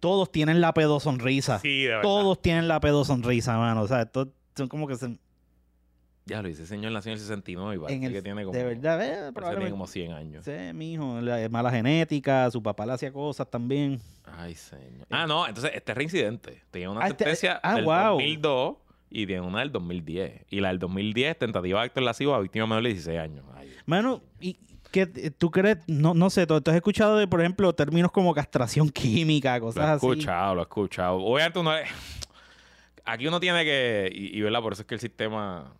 todos tienen la pedo sonrisa. Sí, de verdad. todos tienen la pedo sonrisa, mano. O sea, estos son como que se, Ya lo hice, señor nació en el 69 y parece el, que tiene como, de verdad, eh, que tiene probablemente. como 100 años. Sí, mijo, la mala genética, su papá le hacía cosas también. Ay, señor. Ah, no, entonces este es reincidente. Tiene una Ah, este- sentencia ah, del wow. 2002 y tiene una del 2010. Y la del 2010, tentativa de acto lascivo a víctima menor de 16 años. Ay, Mano, ¿y qué tú crees? No, no sé, ¿tú, tú has escuchado de, por ejemplo, términos como castración química, lo cosas he así? escuchado, lo he escuchado. Obviamente uno... Aquí uno tiene que... Y, y, ¿verdad? Por eso es que el sistema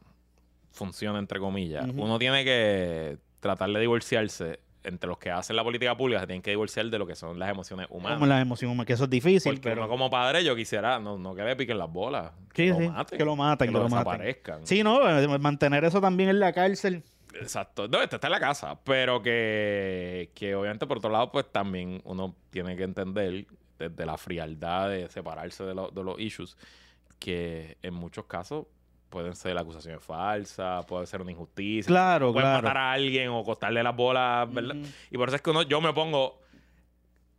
funciona, entre comillas. Uno tiene que tratar de divorciarse entre los que hacen la política pública, se tienen que divorciar de lo que son las emociones humanas. Como las emociones, que eso es difícil, Porque pero... uno como padre yo quisiera no, no que le piquen las bolas. Sí, que sí, lo maten. que lo maten, que que lo maten. desaparezcan. Sí, no, Eh, mantener eso también en la cárcel. Exacto. No, este está en la casa. Pero que, que obviamente por otro lado, pues también uno tiene que entender desde la frialdad de separarse de, lo- de los issues, que en muchos casos pueden ser acusaciones falsas, puede ser una injusticia. Claro, pueden claro. matar a alguien o costarle las bolas, ¿verdad? Y por eso es que uno, yo me pongo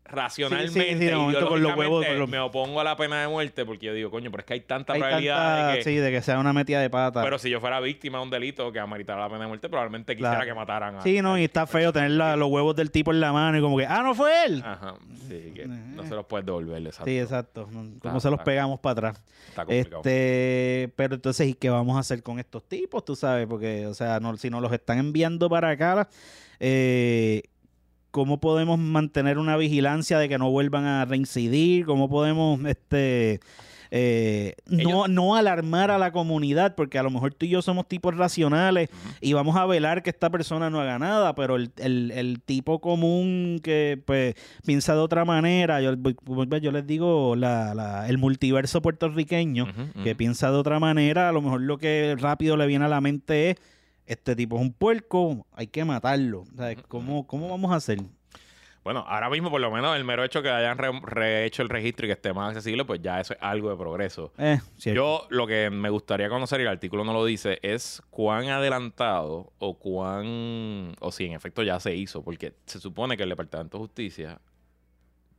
racionalmente, Sí, sí, con los huevos, los- me opongo a la pena de muerte porque yo digo, coño, pero es que hay tanta Hay probabilidad tanta, de que... sí, de que sea una metida de pata. Pero si yo fuera víctima de un delito que ameritara la pena de muerte, probablemente quisiera Claro. que mataran a... sí, no, y está feo tener la- los huevos del tipo en la mano y como que, ah, no fue él. Ajá, sí, que no se los puedes devolver, exacto. Sí, exacto. ¿Cómo Está- se los está- pegamos para atrás? Está complicado. Este, pero entonces, ¿y qué vamos a hacer con estos tipos? Tú sabes, porque, o sea, no, si nos los están enviando para acá, eh, ¿cómo podemos mantener una vigilancia de que no vuelvan a reincidir? ¿Cómo podemos, este, eh, no, Ellos- no alarmar a la comunidad? Porque a lo mejor tú y yo somos tipos racionales y vamos a velar que esta persona no haga nada, pero el, el- el tipo común que pues piensa de otra manera, yo, yo les digo la- la- el multiverso puertorriqueño, que piensa de otra manera, a lo mejor lo que rápido le viene a la mente es, este tipo es un puerco, hay que matarlo. ¿Cómo, ¿Cómo vamos a hacer? Bueno, ahora mismo, por lo menos, el mero hecho que hayan re- rehecho el registro y que esté más accesible, pues ya eso es algo de progreso. Eh. Yo lo que me gustaría conocer, y el artículo no lo dice, es cuán adelantado o cuán, o si en efecto ya se hizo, porque se supone que el Departamento de Justicia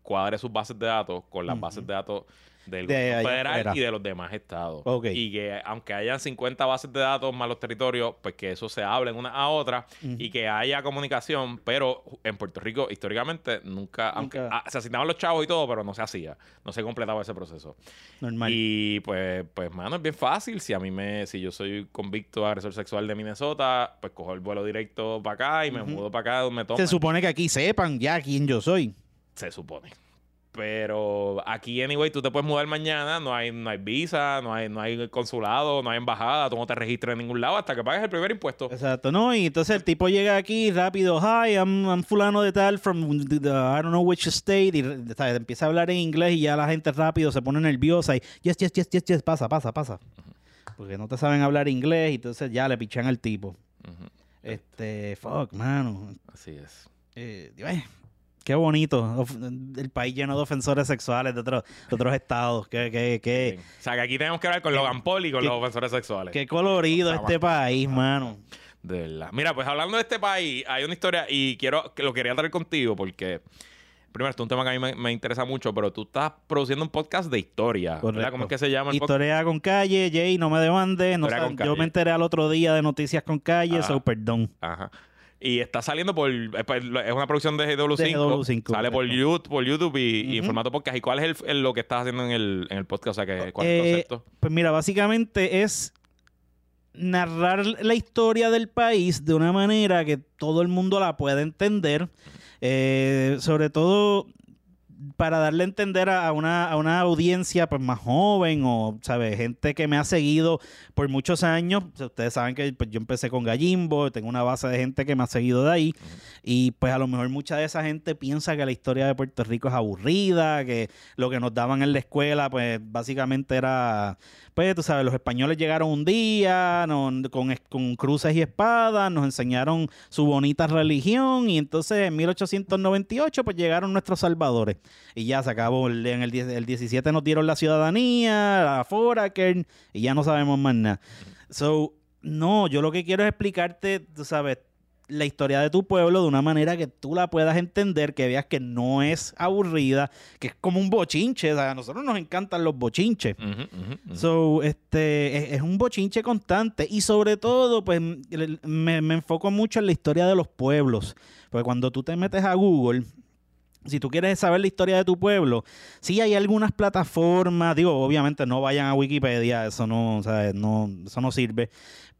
cuadre sus bases de datos con las bases de datos del De gobierno federal y de los demás estados. Y que aunque hayan 50 bases de datos más los territorios, pues que eso se hable una a otra y que haya comunicación, pero en Puerto Rico históricamente nunca, aunque Nunca. ah, se asignaban los chavos y todo, pero no se hacía, no se completaba ese proceso. Normal. Y pues, pues, mano, es bien fácil. Si a mí me, si yo soy convicto agresor sexual de Minnesota, pues cojo el vuelo directo para acá y me mudo para acá, me tomo. Se supone que aquí sepan ya quién yo soy. Se supone. Pero aquí, anyway, tú te puedes mudar mañana, no hay, no hay visa, no hay, no hay consulado, no hay embajada, tú no te registras en ningún lado hasta que pagues el primer impuesto. Exacto, ¿no? Y entonces el tipo llega aquí rápido, hi, I'm, I'm fulano de tal from the- the- I don't know which state, y ¿sabes? empieza a hablar en inglés y ya la gente rápido se pone nerviosa y yes, yes, yes, yes, yes, pasa, pasa, pasa. Porque no te saben hablar inglés y entonces ya le pichan al tipo. Este, fuck, mano. Así es. Eh, eh, qué bonito. El país lleno de ofensores sexuales de otros, de otros estados. Qué, qué, qué, Bien. O sea, que aquí tenemos que hablar con Logan Paul y con qué- los ofensores sexuales. qué colorido este país, mano. De verdad. Mira, pues hablando de este país, hay una historia y quiero que lo quería traer contigo porque primero esto es un tema que a mí me, me interesa mucho, pero tú estás produciendo un podcast de historia. ¿Cómo es que se llama el podcast? Historia con calle, Jay, no me demandes. No yo me enteré al otro día de Noticias con calle, Ajá. so perdón. Ajá. Y está saliendo por eh, pues, es una producción de GW5, De GW5, sale por. YouTube, por YouTube y, y en formato podcast. ¿Y cuál es el, el- lo que estás haciendo en el, en el podcast? O sea, que, ¿cuál es Eh, el concepto? Pues mira, básicamente es narrar la historia del país de una manera que todo el mundo la pueda entender. Eh, sobre todo para darle a entender a una, a una audiencia pues más joven o, ¿sabes? Gente que me ha seguido por muchos años. Ustedes saben que pues, yo empecé con Gallimbo, tengo una base de gente que me ha seguido de ahí. Y pues a lo mejor mucha de esa gente piensa que la historia de Puerto Rico es aburrida, que lo que nos daban en la escuela pues básicamente era, pues tú sabes, los españoles llegaron un día con, con cruces y espadas, nos enseñaron su bonita religión y entonces en 1898 pues llegaron nuestros salvadores y ya se acabó, en el, el 17 nos dieron la ciudadanía, la Foraker y ya no sabemos más nada. So, no, yo lo que quiero es explicarte, tú sabes, la historia de tu pueblo de una manera que tú la puedas entender, que veas que no es aburrida, que es como un bochinche. O sea, a nosotros nos encantan los bochinches. So, este, es, es un bochinche constante y sobre todo, pues, me, me enfoco mucho en la historia de los pueblos. Porque cuando tú te metes a Google, si tú quieres saber la historia de tu pueblo, sí hay algunas plataformas, digo, obviamente no vayan a Wikipedia, eso no, o sea, no, eso no sirve.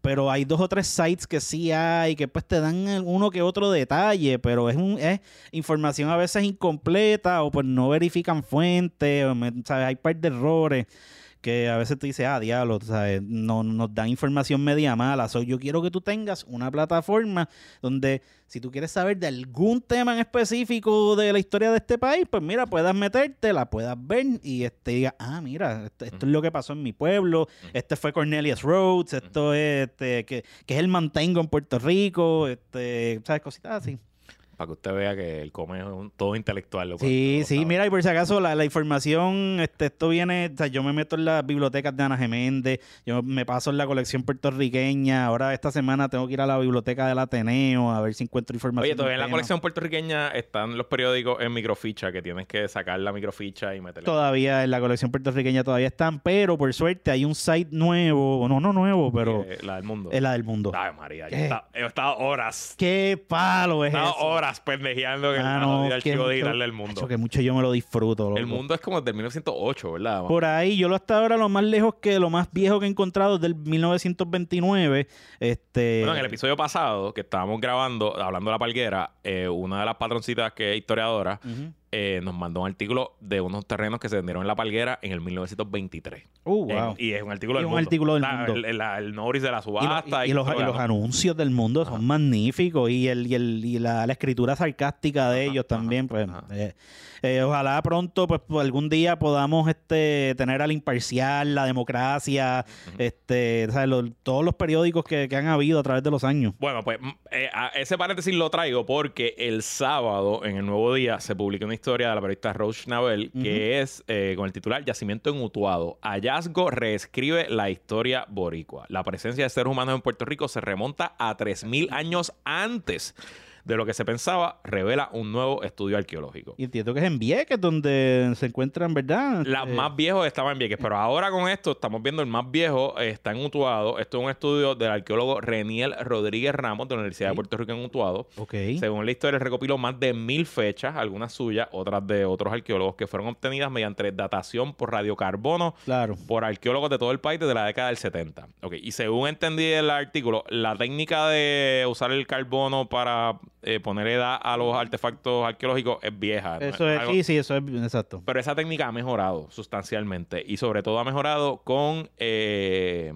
Pero hay dos o tres sites que sí hay, que pues te dan uno que otro detalle, pero es, un, es información a veces incompleta o pues no verifican fuentes, o me- ¿sabes? hay par de errores que a veces tú dices, ah, diablo, ¿sabes? No, nos dan información media mala. So, yo quiero que tú tengas una plataforma donde si tú quieres saber de algún tema en específico de la historia de este país, pues mira, puedas meterte, la puedas ver y este, diga, ah, mira, esto, esto es lo que pasó en mi pueblo, este fue Cornelius Rhodes, esto es, este, que, que es el mantengo en Puerto Rico, este, ¿sabes? Cositas así. Para que usted vea que el come es un- todo intelectual. lo Sí, lo sí, sabe. mira, y por si acaso la, la información, este, esto viene, o sea, yo me meto en las bibliotecas de Ana Geméndez, yo me paso en la colección puertorriqueña, ahora esta semana tengo que ir a la biblioteca del Ateneo a ver si encuentro información. Oye, todavía en la colección puertorriqueña están los periódicos en microficha, que tienes que sacar la microficha y meterla. Todavía en la colección puertorriqueña todavía están, pero por suerte hay un site nuevo, no, no nuevo, pero Eh, la del mundo. es la del mundo. Ay, María, yo estado, he estado horas. ¿Qué palo es eso? horas pendejeando en el, Ah, mano no, que archivo digital del mundo. Acho, que mucho yo me lo disfruto. loco. El mundo es como del 1908, ¿verdad? Por ahí, yo lo hasta ahora lo más lejos que lo más viejo que he encontrado es del 1929. Este, Bueno, en el episodio pasado que estábamos grabando, hablando de la palguera, eh, una de las patroncitas que es historiadora. Eh, nos mandó un artículo de unos terrenos que se vendieron en la palguera en el 1923. Uh, En- wow. y es un artículo Y del un mundo. artículo del mundo. El, el, el notice de la Y, lo- subasta. y- y los, todo y lo los anuncios del mundo son magníficos y el y, el, y la, la escritura sarcástica de Ajá, ellos ajá, también pues eh, eh, ojalá pronto pues por algún día podamos este tener al imparcial la democracia este ¿sabes? Lo- todos los periódicos que, que han habido a través de los años Bueno, pues mm, a ese paréntesis lo traigo porque el sábado, en el Nuevo Día, se publica una historia de la periodista Roche Nabel que es eh, con el titular Yacimiento en Utuado. Hallazgo reescribe la historia boricua. La presencia de seres humanos en Puerto Rico se remonta a 3.000 años antes de lo que se pensaba, revela un nuevo estudio arqueológico. y entiendo que es en Vieques donde se encuentran verdad Las Eh, más viejos estaban en Vieques, pero ahora con esto estamos viendo el más viejo eh, está en Utuado. Esto es un estudio del arqueólogo Reniel Rodríguez Ramos de la Universidad de. Puerto Rico en Utuado. ok Según la historia, recopiló más de mil fechas, algunas suyas, otras de otros arqueólogos, que fueron obtenidas mediante datación por radiocarbono claro por arqueólogos de todo el país desde la década del 70. Ok, y según entendí el artículo, la técnica de usar el carbono para eh, poner edad a los artefactos arqueológicos es vieja. Eso es, Algo- sí, sí, eso es exacto. Pero esa técnica ha mejorado sustancialmente y sobre todo ha mejorado con, eh,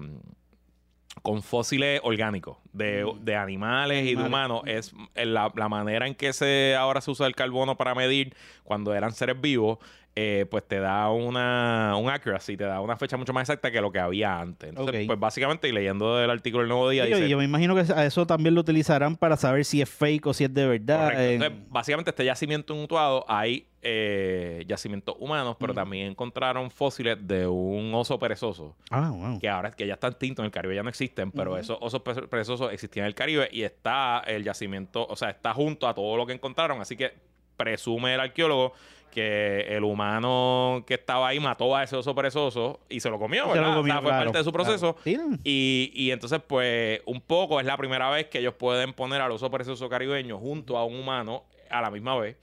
con fósiles orgánicos de, de animales y de Animales. humanos. Es eh, la, la manera en que se ahora se usa el carbono para medir cuando eran seres vivos, eh, pues te da una un accuracy, te da una fecha mucho más exacta que lo que había antes. Entonces, pues básicamente, y leyendo del artículo del Nuevo Día, Sí, dice... yo me imagino que a eso también lo utilizarán para saber si es fake o si es de verdad. Correcto. Eh, Entonces, básicamente, este yacimiento en Utuado hay eh, yacimientos humanos, pero también encontraron fósiles de un oso perezoso, ah, wow. que ahora que ya está extinto en el Caribe, ya no existen, pero esos osos pe- perezosos existían en el Caribe y está el yacimiento, o sea, está junto a todo lo que encontraron, así que presume el arqueólogo que el humano que estaba ahí mató a ese oso perezoso y se lo comió, Se ¿verdad? O sea, fue claro, parte de su proceso. claro. Y, y entonces, pues, un poco es la primera vez que ellos pueden poner al oso perezoso caribeño junto a un humano a la misma vez.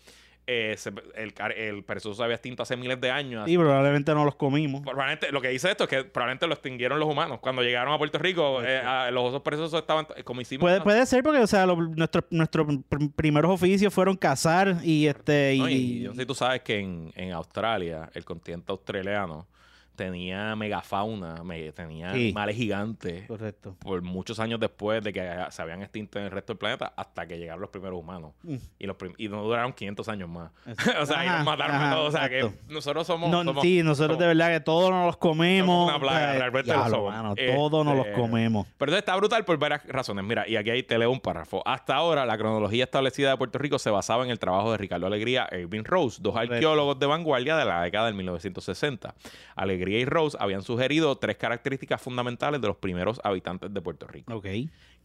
Eh, se- el, el perezoso se había extinto hace miles de años. Sí, probablemente no los comimos. Probablemente, lo que dice esto es que probablemente lo extinguieron los humanos. Cuando llegaron a Puerto Rico, eh, a- los osos perezosos estaban, como hicimos. Puede, puede ser porque, o sea, nuestros nuestros pr- primeros oficios fueron cazar y este... No, y, y yo sé si tú sabes que en, en Australia, el continente australiano, tenía megafauna, me- tenía Sí. animales gigantes. Correcto. por muchos años después de que se habían extinto en el resto del planeta hasta que llegaron los primeros humanos. Mm. Y, los prim- y no duraron 500 años más. <laughs> O sea, y Ajá, nos mataron ajá, todos. O sea, que nosotros somos... No, somos- sí, nosotros somos- de verdad que todos nos los comemos. Somos una plaga, o sea, realmente lo somos. mano, todos nos los Este, comemos. Pero está brutal por varias razones. Mira, y aquí ahí te leo un párrafo. Hasta ahora, la cronología establecida de Puerto Rico se basaba en el trabajo de Ricardo Alegría e Irving Rose, dos Correcto. arqueólogos de vanguardia de la década del 1960. Alegría y Rose habían sugerido tres características fundamentales de los primeros habitantes de Puerto Rico. Ok.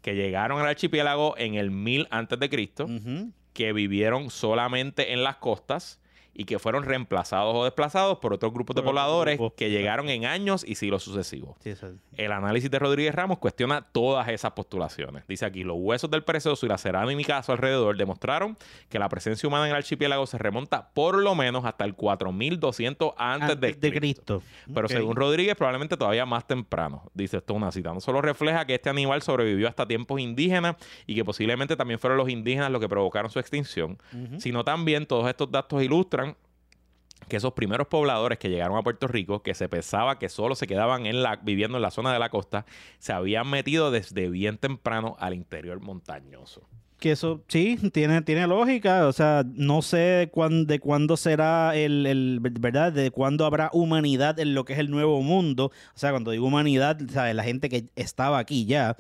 Que llegaron al archipiélago en el 1000 antes de Cristo, que vivieron solamente en las costas y que fueron reemplazados o desplazados por otros grupos de Por pobladores grupos. que llegaron en años y siglos sucesivos. Sí, El análisis de Rodríguez Ramos cuestiona todas esas postulaciones. Dice aquí, los huesos del perezoso y la cerámica a su alrededor demostraron que la presencia humana en el archipiélago se remonta por lo menos hasta el 4200 antes, de, Cristo. Cristo. Pero según Rodríguez, probablemente todavía más temprano. Dice esto es una cita. No solo refleja que este animal sobrevivió hasta tiempos indígenas y que posiblemente también fueron los indígenas los que provocaron su extinción, sino también todos estos datos ilustran que esos primeros pobladores que llegaron a Puerto Rico, que se pensaba que solo se quedaban en la, viviendo en la zona de la costa, se habían metido desde bien temprano al interior montañoso. Que eso sí, tiene, tiene lógica. O sea, no sé cuán- de cuándo será el, el- ¿verdad? De cuándo habrá humanidad en lo que es el nuevo mundo. O sea, cuando digo humanidad, ¿sabes? la gente que estaba aquí ya.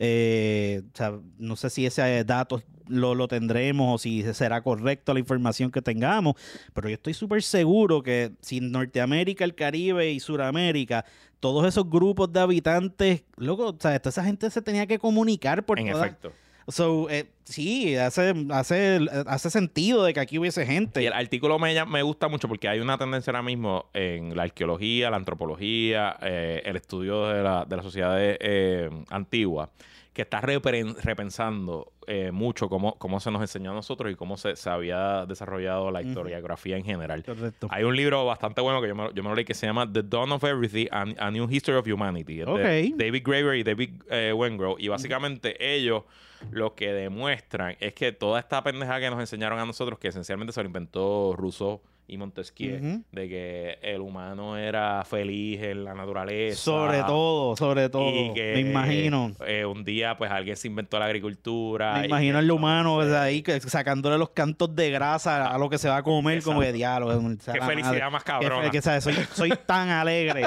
Eh, o sea, no sé si ese dato lo, lo tendremos o si será correcto la información que tengamos, pero yo estoy súper seguro que si Norteamérica, el Caribe y Suramérica, todos esos grupos de habitantes, loco, o sea, toda esa gente se tenía que comunicar por En toda- efecto. So, eh, sí, hace, hace, hace sentido de que aquí hubiese gente. Y el artículo me, me gusta mucho porque hay una tendencia ahora mismo en la arqueología, la antropología, eh, el estudio de la, de las sociedades eh, antiguas, que está repensando eh, mucho cómo, cómo se nos enseñó a nosotros y cómo se, se había desarrollado la historiografía en general. Correcto. Hay un libro bastante bueno que yo me, yo me lo leí que se llama The Dawn of Everything, A, A New History of Humanity. Es de Ok. David Graeber y David eh, Wengrow. Y básicamente ellos lo que demuestran es que toda esta pendeja que nos enseñaron a nosotros, que esencialmente se lo inventó Rousseau y Montesquieu, de que el humano era feliz en la naturaleza. Sobre todo, sobre todo. Y que, me imagino. eh, un día, pues alguien se inventó la agricultura. Me imagino al humano ahí sacándole los cantos de grasa a lo que se va a comer, como de diálogo. Qué felicidad más. Que, ¿sabes? soy, soy <laughs> tan alegre.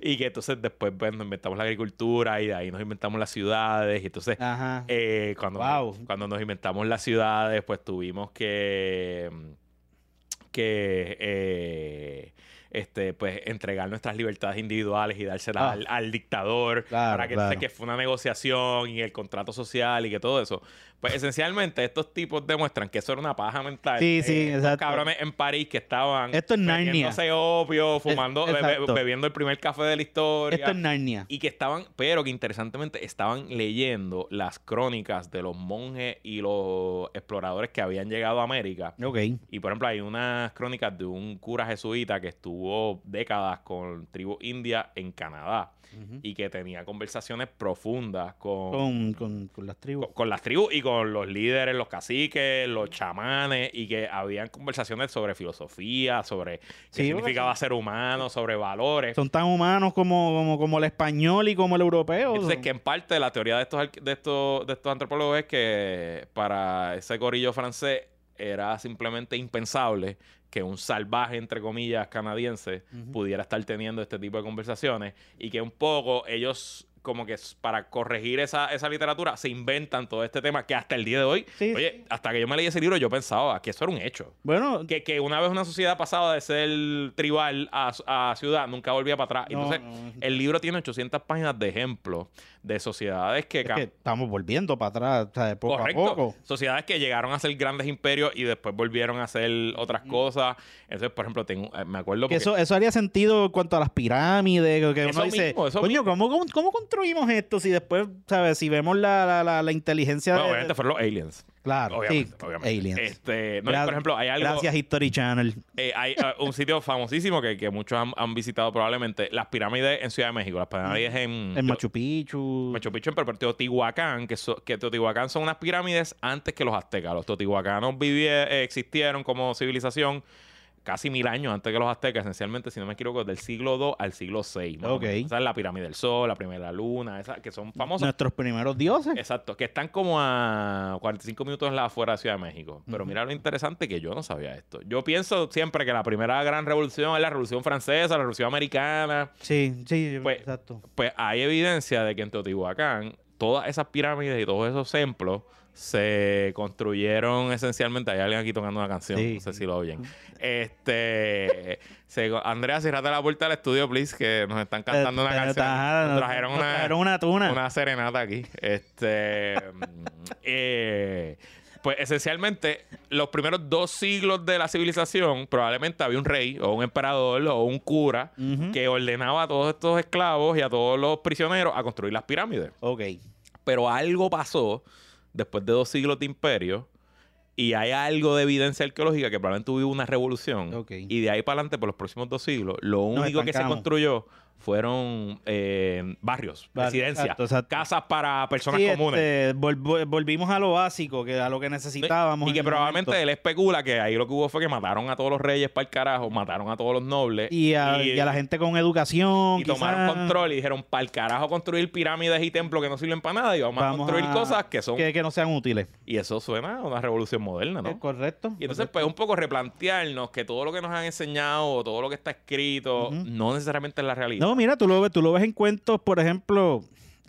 Y que entonces después pues, nos inventamos la agricultura y de ahí nos inventamos las ciudades. Y entonces, Ajá. eh, cuando, Wow. cuando nos inventamos las ciudades, pues tuvimos que, que eh, este, pues, entregar nuestras libertades individuales y dárselas Ah. al, al dictador Claro, para que, claro. que fue una negociación y el contrato social y que todo eso. Pues esencialmente estos tipos demuestran que eso era una paja mental. Sí, sí, Eh, exacto. cabrones en París que estaban Esto es Narnia. opio, fumando, Es- bebiendo el primer café de la historia. Esto es Narnia. Y que estaban, pero que interesantemente estaban leyendo las crónicas de los monjes y los exploradores que habían llegado a América. Ok. Y por ejemplo, hay unas crónicas de un cura jesuita que estuvo décadas con tribu india en Canadá y que tenía conversaciones profundas con, Con, con, con las tribus. con, con las tribus y con los líderes, los caciques, los chamanes, y que habían conversaciones sobre filosofía, sobre qué Sí, significaba ser humano, sobre valores. Son tan humanos como, como, como el español y como el europeo. Entonces, que en parte la teoría de estos, de estos, de estos antropólogos es que para ese gorillo francés era simplemente impensable que un salvaje, entre comillas, canadiense pudiera estar teniendo este tipo de conversaciones y que un poco ellos como que para corregir esa, esa literatura se inventan todo este tema que hasta el día de hoy, Sí, oye, sí. hasta que yo me leí ese libro yo pensaba que eso era un hecho. Bueno, Que, que una vez una sociedad pasaba de ser tribal a, a ciudad, nunca volvía para atrás. No, Entonces, no. el libro tiene 800 páginas de ejemplos de sociedades que... es cam- que estamos volviendo para atrás, o sea, de poco Correcto. a poco. Sociedades que llegaron a ser grandes imperios y después volvieron a hacer otras cosas. Entonces, por ejemplo, tengo, eh, me acuerdo Que porque... eso, eso haría sentido en cuanto a las pirámides, que- Eso uno dice, mismo, eso coño, ¿cómo, cómo, cómo construimos esto si después, sabes, si vemos la, la, la, la inteligencia Bueno, de- obviamente fueron los aliens. Claro, Obviamente, sí, obviamente. aliens. Este, no, y Gra- por ejemplo, hay algo... Gracias History Channel. eh, hay eh, un sitio famosísimo que, que muchos han, han visitado probablemente. Las pirámides en Ciudad de México. Las pirámides en... En Machu Picchu. Machu Picchu en pero Teotihuacán, que, so- que Teotihuacán son unas pirámides antes que los aztecas. Los teotihuacanos vivie- eh, existieron como civilización casi mil años antes que los aztecas, esencialmente, si no me equivoco, del siglo II al siglo VI. Ok. Esa es la pirámide del Sol, la primera luna, esas que son famosas. Nuestros primeros dioses. Exacto, que están como a 45 minutos afuera de Ciudad de México. Pero mira lo interesante que yo no sabía esto. Yo pienso siempre que la primera gran revolución es la revolución francesa, la revolución americana. Sí, sí, Pues- exacto. Pues hay evidencia de que en Teotihuacán todas esas pirámides y todos esos templos se construyeron esencialmente. Hay alguien aquí tocando una canción, Sí. no sé si lo oyen. Este, se- Andrea, cierrate la puerta del estudio, please, que nos están cantando una Eh, canción. ajá, Nos trajeron nos una, trajeron una tuna. una serenata aquí. Este, <laughs> eh, pues esencialmente, los primeros dos siglos de la civilización, probablemente había un rey o un emperador o un cura que ordenaba a todos estos esclavos y a todos los prisioneros a construir las pirámides. Ok. Pero algo pasó después de dos siglos de imperio y hay algo de evidencia arqueológica que probablemente hubo una revolución. Y de ahí para adelante, por los próximos dos siglos, lo único que se construyó fueron eh, barrios, residencias, exacto, exacto. casas para personas Sí, comunes. este, vol- vol- volvimos a lo básico, que a lo que necesitábamos. Y que probablemente momento. él especula que ahí lo que hubo fue que mataron a todos los reyes para el carajo, mataron a todos los nobles. Y a, y a la gente con educación. y tomaron control y dijeron, para el carajo construir pirámides y templos que no sirven para nada y vamos, a construir a- cosas que son... Que, que no sean útiles. Y eso suena a una revolución moderna, ¿no? Es correcto. Y entonces, pues, un poco replantearnos que todo lo que nos han enseñado o todo lo que está escrito no necesariamente es la realidad. No, mira, tú lo ves, tú lo ves en cuentos, por ejemplo,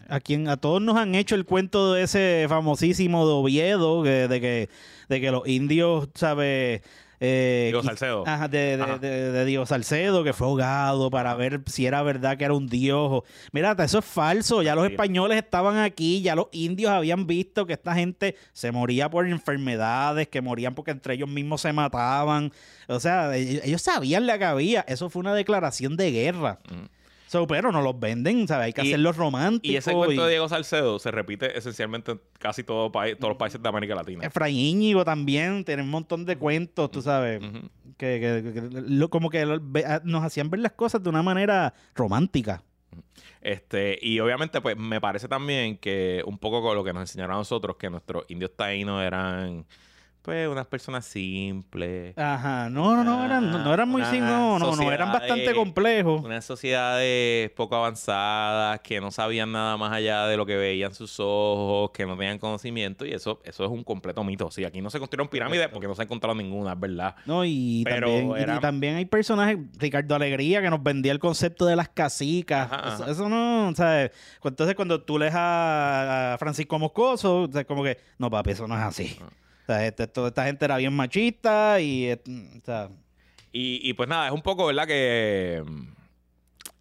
a quien a todos nos han hecho el cuento de ese famosísimo de Oviedo, que- de que, de que los indios, ¿sabes? Eh, quis- Salcedo. Ajá, de, de, Ajá. de- de Diego Salcedo, que fue ahogado para ver si era verdad que era un dios. Mira, hasta eso es falso. Ya los españoles estaban aquí, ya los indios habían visto que esta gente se moría por enfermedades, que morían porque entre ellos mismos se mataban. O sea, e- ellos sabían la que había. Eso fue una declaración de guerra. Mm. So, pero no los venden, ¿sabes? Hay que Y- hacerlos románticos. Y ese cuento de Diego Salcedo se repite esencialmente en casi todo país, todos los países de América Latina. Efraín Íñigo también tiene un montón de cuentos, tú sabes, que, que- que- lo- como que lo- ve- a- nos hacían ver las cosas de una manera romántica. Este, y obviamente, pues, me parece también que un poco con lo que nos enseñaron a nosotros, que nuestros indios taínos eran, pues, unas personas simples. Ajá, no, no, no, eran, no, no eran muy, Una sim- no, no, no, eran bastante complejos. Unas sociedades poco avanzadas, que no sabían nada más allá de lo que veían sus ojos, que no tenían conocimiento, y eso, eso es un completo mito. Sí, aquí no se construyeron pirámides porque no se ha encontrado ninguna, es verdad. No, y Pero también, y- también hay personajes, Ricardo Alegría, que nos vendía el concepto de las casicas. Ajá, Eso, ajá. eso no, ¿sabes? Entonces, cuando tú lees a, a Francisco Moscoso, o sea, como que, no, papi, eso no es así. Ah. O sea, este- toda esta gente era bien machista y, eh, o sea, Y, y pues nada, es un poco, ¿verdad? Que mm,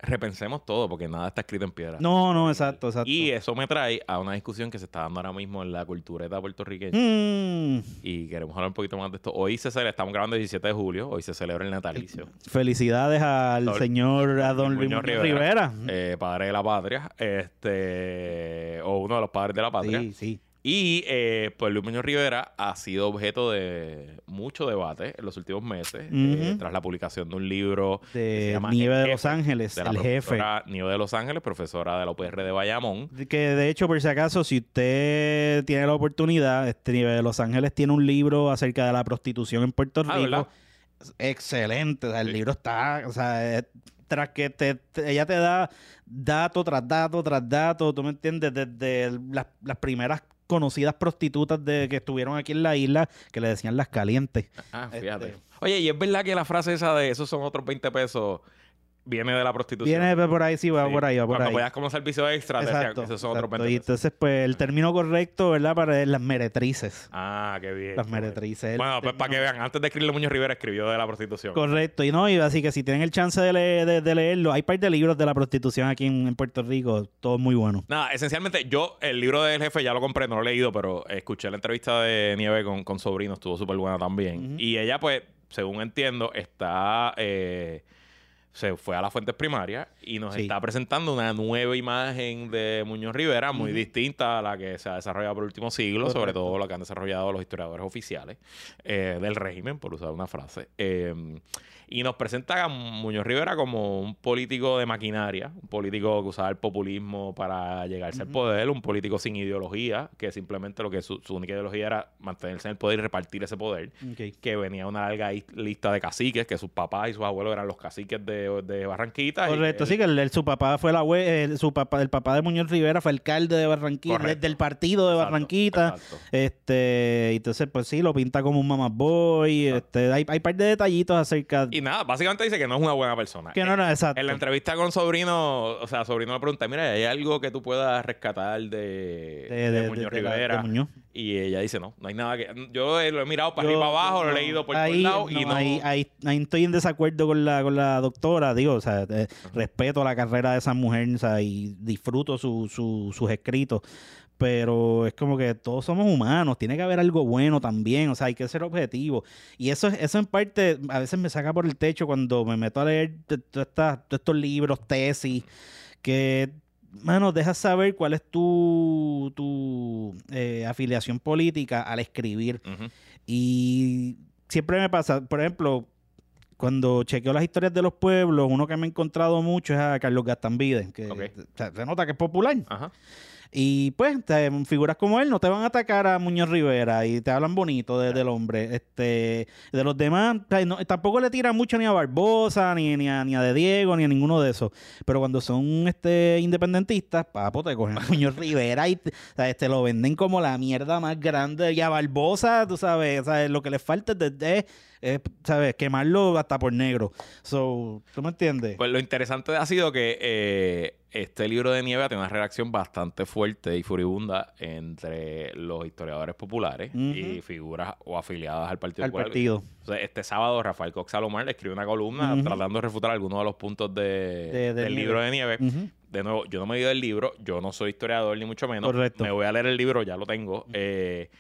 repensemos todo, porque nada está escrito en piedra. no, no, exacto, exacto. Y eso me trae a una discusión que se está dando ahora mismo en la cultureta puertorriqueña. Mm, Y queremos hablar un poquito más de esto. Hoy se celebra, estamos grabando el 17 de julio, hoy se celebra el natalicio. felicidades al señor, a don Luis Rivera. eh, padre de la patria, este, o uno de los padres de la patria. Sí, sí. Y eh, pues Luis Muñoz Rivera ha sido objeto de mucho debate en los últimos meses, eh, tras la publicación de un libro que se De llama Nieve de Los Ángeles, de la el jefe. Nieve de Los Ángeles, profesora de la UPR de Bayamón. Que de hecho, por si acaso, si usted tiene la oportunidad, este nivel de Los Ángeles tiene un libro acerca de la prostitución en Puerto Ah, Rico. ¿verdad? Excelente. O sea, el Sí. libro está, o sea, es- tras que te, te- ella te da dato tras dato tras dato, tú me entiendes, desde las, las primeras conocidas prostitutas de que estuvieron aquí en la isla, que le decían las calientes. Ah, fíjate. Este- Oye, y es verdad que la frase esa de esos son otros 20 pesos viene de la prostitución. Viene por ahí, sí, va Sí. por ahí, va por Cuando ahí. podías como servicio extra, decían Exacto, que esos son otros exacto. 20 Y entonces, pues, el término correcto, ¿verdad? Para las meretrices. Ah, qué bien. Las meretrices. Bueno, pues para que vean, antes de escribirle Muñoz Rivera escribió de la prostitución. Correcto, y no, y así que si tienen el chance de, leer- de, de leerlo, hay par de libros de la prostitución aquí en, en Puerto Rico, todo muy bueno. Nada, esencialmente, yo el libro del jefe ya lo compré, no lo he leído, pero escuché la entrevista de Nieve con, con Sobrino, estuvo súper buena también. Y ella, pues, según entiendo, está. eh, se fue a las fuentes primarias y nos Sí. está presentando una nueva imagen de Muñoz Rivera, muy distinta a la que se ha desarrollado por el último siglo, sobre todo lo que han desarrollado los historiadores oficiales eh, del régimen, por usar una frase. Eh, y nos presenta a Muñoz Rivera como un político de maquinaria, un político que usaba el populismo para llegarse al poder, un político sin ideología, que simplemente lo que su, su única ideología era mantenerse en el poder y repartir ese poder. Que venía una larga is- lista de caciques, que sus papás y sus abuelos eran los caciques de, de Barranquita. y Correcto, él- sí, que el, el- su papá fue abue- el, su papá, el papá de Muñoz Rivera fue alcalde de Barranquita, Correcto. del partido de Exacto, Barranquita. exacto. Este, y entonces, pues sí, lo pinta como un mamá boy. Este, hay, hay par de detallitos acerca Y nada, básicamente dice que no es una buena persona. que no era exacto. En la entrevista con Sobrino, o sea, Sobrino le pregunta, mira, ¿hay algo que tú puedas rescatar de, de, de- de Muñoz la- Rivera? Muñoz. Y ella dice, no, no hay nada que... Yo eh, lo he mirado para Yo- arriba y para abajo, lo he no, leído por ahí, todos lados y no, no... Ahí, ahí- ahí estoy en desacuerdo con la, con la doctora, digo, o sea, eh, respeto la carrera de esa mujer, o sea, y disfruto su, su- sus escritos, pero es como que todos somos humanos, tiene que haber algo bueno también, o sea, hay que ser objetivo. Y eso, es- eso en parte a veces me saca por el techo cuando me meto a leer todos estos libros, tesis, que, mano, dejas saber cuál es tu, tu eh, afiliación política al escribir. Y siempre me pasa, por ejemplo, cuando chequeo las historias de los pueblos, uno que me he encontrado mucho es a Carlos Gastambide, que se nota que es popular. Ajá. Y pues, te- figuras como él no te van a atacar a Muñoz Rivera y te hablan bonito de- del hombre. Este, de los demás, no- tampoco le tiran mucho ni a Barbosa, ni, ni, a, ni a De Diego, ni a ninguno de esos. Pero cuando son este independentistas, papo, te cogen a Muñoz Rivera y te, o sea, te lo venden como la mierda más grande. Y a Barbosa, tú sabes, sea, lo que le falta es, es, ¿sabes? quemarlo hasta por negro. So, ¿tú me entiendes? Pues lo interesante ha sido que eh, este libro de Nieve ha tenido una reacción bastante fuerte y furibunda entre los historiadores populares y figuras o afiliadas al Partido al Popular. partido. O sea, este sábado Rafael Cox Salomar escribió una columna tratando de refutar algunos de los puntos de, De- del del libro de Nieve. De nuevo, yo no me he leído el libro, yo no soy historiador ni mucho menos. Correcto. Me voy a leer el libro, ya lo tengo. Eh,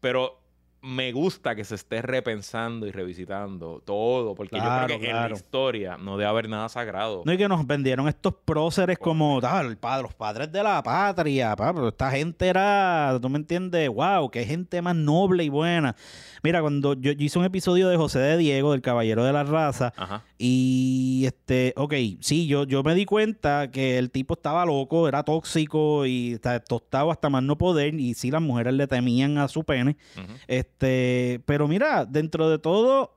pero me gusta que se esté repensando y revisitando todo, porque Claro, yo creo que en la historia no debe haber nada sagrado. No, y que nos vendieron estos próceres como ah, padre, los padres de la patria, pa, pero esta gente era, tú me entiendes, wow, qué gente más noble y buena. Mira, cuando yo, yo hice un episodio de José de Diego, del Caballero de la Raza, Ajá. y este, ok, sí, yo, yo me di cuenta que el tipo estaba loco, era tóxico y está tostado hasta más no poder, y sí, las mujeres le temían a su pene. Este, pero mira, dentro de todo,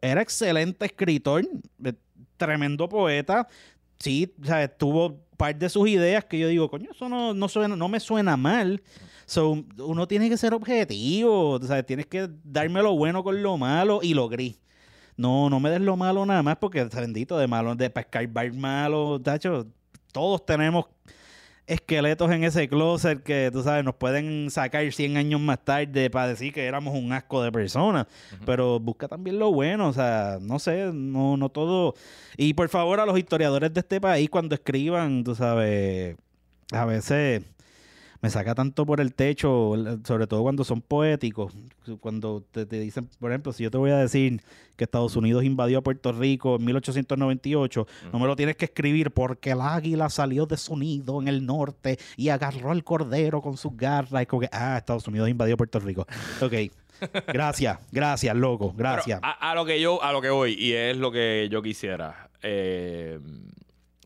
era excelente escritor, eh, tremendo poeta. Sí, o sea, tuvo par de sus ideas que yo digo, coño, eso no, no, me suena mal. So, uno tiene que ser objetivo, o tienes que darme lo bueno con lo malo y lo gris. No, no me des lo malo nada más porque, bendito, de malo, de pescar bar malo, tacho, todos tenemos esqueletos en ese closet que, tú sabes, nos pueden sacar 100 años más tarde para decir que éramos un asco de personas. Pero busca también lo bueno, o sea, no sé, no, no todo. Y por favor, a los historiadores de este país, cuando escriban, tú sabes, a veces me saca tanto por el techo, sobre todo cuando son poéticos. Cuando te, te dicen, por ejemplo, si yo te voy a decir que Estados Unidos invadió a Puerto Rico en 1898, no me lo tienes que escribir porque el águila salió de su nido en el norte y agarró al cordero con sus garras. Y como que, ah, Estados Unidos invadió Puerto Rico. Ok. <laughs> Gracias, gracias, loco, gracias. Pero a, a lo que yo, a lo que voy, y es lo que yo quisiera, eh,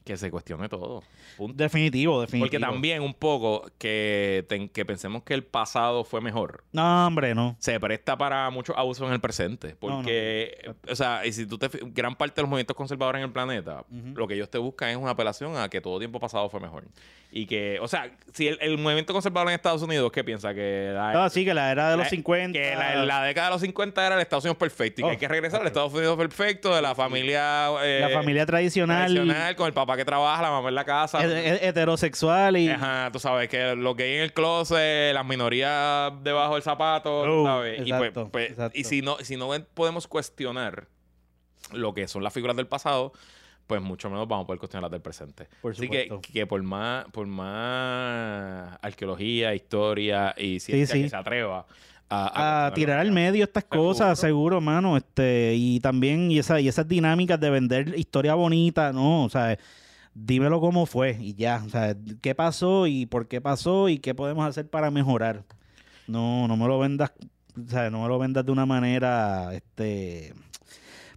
que se cuestione todo. Punto. Definitivo, definitivo. Porque también un poco que, que pensemos que el pasado fue mejor. No, hombre, no. Se presta para muchos abusos en el presente. No, Porque, no. o sea, y si tú te gran parte de los movimientos conservadores en el planeta, lo que ellos te buscan es una apelación a que todo tiempo pasado fue mejor. Y que, o sea, si el, el movimiento conservador en Estados Unidos, ¿qué piensa? Que la, Ah, sí, que la era de los la- 50. Que la, la década de los 50 era el Estados Unidos perfecto y que Oh, hay que regresar al Estados Unidos perfecto de la familia. eh, la familia tradicional, tradicional, con el papá que trabaja, la mamá en la casa. He- he- heterosexual y... Ajá, tú sabes que los gays en el closet, las minorías debajo del zapato, tú Oh, sabes. y, pues, pues, y si no, si no podemos cuestionar lo que son las figuras del pasado, pues mucho menos vamos a poder cuestionar las del presente. Por Así que, que por más, por más arqueología, historia y ciencia sí. que se atreva a, a tirar al medio estas Seguro. cosas, seguro, mano. Este, y también, y, esa, y esas dinámicas de vender historia bonita, no, o sea, dímelo cómo fue y ya. O sea, qué pasó y por qué pasó y qué podemos hacer para mejorar. No, no me lo vendas, o sea, no me lo vendas de una manera, este,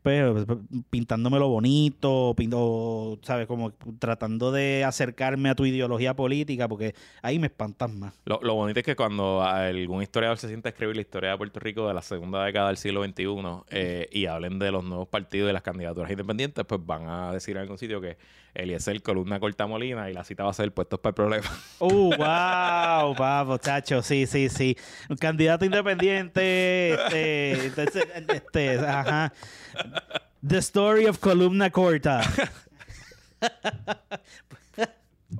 pues, pintándomelo bonito, pinto, sabes, como tratando de acercarme a tu ideología política, porque ahí me espantas más. Lo, lo bonito es que cuando algún historiador se sienta a escribir la historia de Puerto Rico de la segunda década del siglo XXI eh, y hablen de los nuevos partidos y las candidaturas independientes, pues van a decir en algún sitio que Eliezer columna corta molina y la cita va a ser puestos para el problema. <laughs> Uh, wow, papo, chacho, sí, sí, sí. Un candidato independiente, este, entonces, este, ajá. The story of columna corta. <laughs>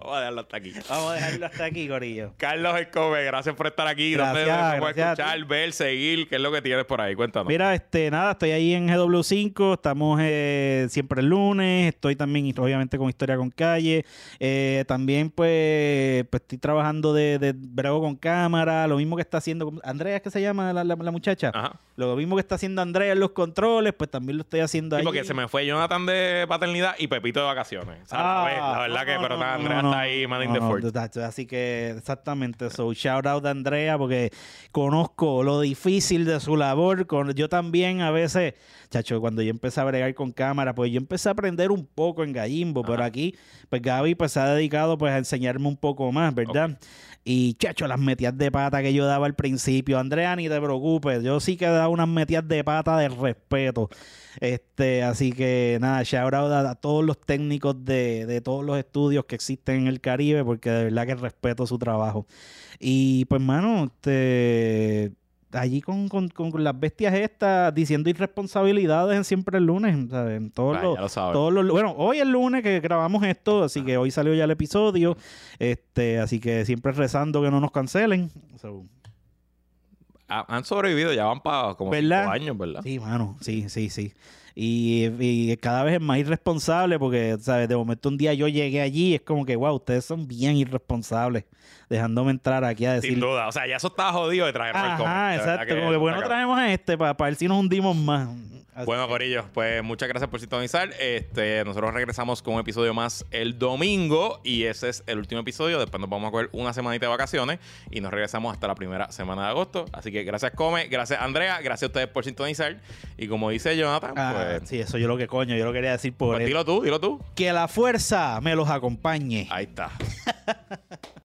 Vamos a dejarlo hasta aquí. Vamos a dejarlo hasta aquí, Corillo. Carlos Escobe, gracias por estar aquí. ¿Dónde Gracias, a escuchar, ver, seguir? ¿Qué es lo que tienes por ahí? Cuéntanos. Mira, este, nada, estoy ahí en GW5, estamos eh, siempre el lunes, estoy también obviamente con Historia con Calle, eh, también pues, pues estoy trabajando de, de brego con cámara, lo mismo que está haciendo, ¿cómo- Andrea es que se llama la, la- la muchacha, Ajá. lo mismo que está haciendo Andrea en los controles, pues también lo estoy haciendo Sí, ahí. porque se me fue Jonathan de paternidad y Pepito de vacaciones. Sea, Ah, la, verdad que, pero no, Andrea no, está ahí, manning no, the fort. Así que, exactamente. So, shout out a Andrea porque conozco lo difícil de su labor. Con, yo también a veces, chacho, cuando yo empecé a bregar con cámara, pues yo empecé a aprender un poco en Gallimbo, pero aquí, pues Gaby pues se ha dedicado pues a enseñarme un poco más, ¿verdad? Y chacho, las metidas de pata que yo daba al principio, Andrea, ni te preocupes, yo sí que daba unas metidas de pata de respeto. Este, así que nada, shout out a, a todos los técnicos de, de todos los estudios que existen en el Caribe, porque de verdad que respeto su trabajo. Y pues, mano, este, allí con, con- con las bestias estas, diciendo irresponsabilidades en siempre el lunes, ¿sabes? En todos los, lo todos los- bueno, hoy es lunes que grabamos esto, así que hoy salió ya el episodio. Este, así que siempre rezando que no nos cancelen. So, Han sobrevivido, ya van para como ¿Verdad? cinco años, ¿verdad? Sí, mano, sí, sí, sí. Y, y cada vez es más irresponsable porque, ¿sabes? De momento un día yo llegué allí y es como que, wow, ustedes son bien irresponsables dejándome entrar aquí a decir... Sin duda. O sea, ya eso está jodido de traer. Ajá, verdad exacto. Como que, bueno, traemos a este para ver si nos hundimos más. Así Bueno, que- Corillo, pues muchas gracias por sintonizar. Este, nosotros regresamos con un episodio más el domingo y ese es el último episodio. Después nos vamos a coger una semanita de vacaciones y nos regresamos hasta la primera semana de agosto. Así que gracias, Come, gracias, Andrea, gracias a ustedes por sintonizar. Y como dice Jonathan, Ah, pues, sí, eso yo lo que coño, yo lo quería decir por pues dilo tú, dilo tú. Que la fuerza me los acompañe. Ahí está. <laughs>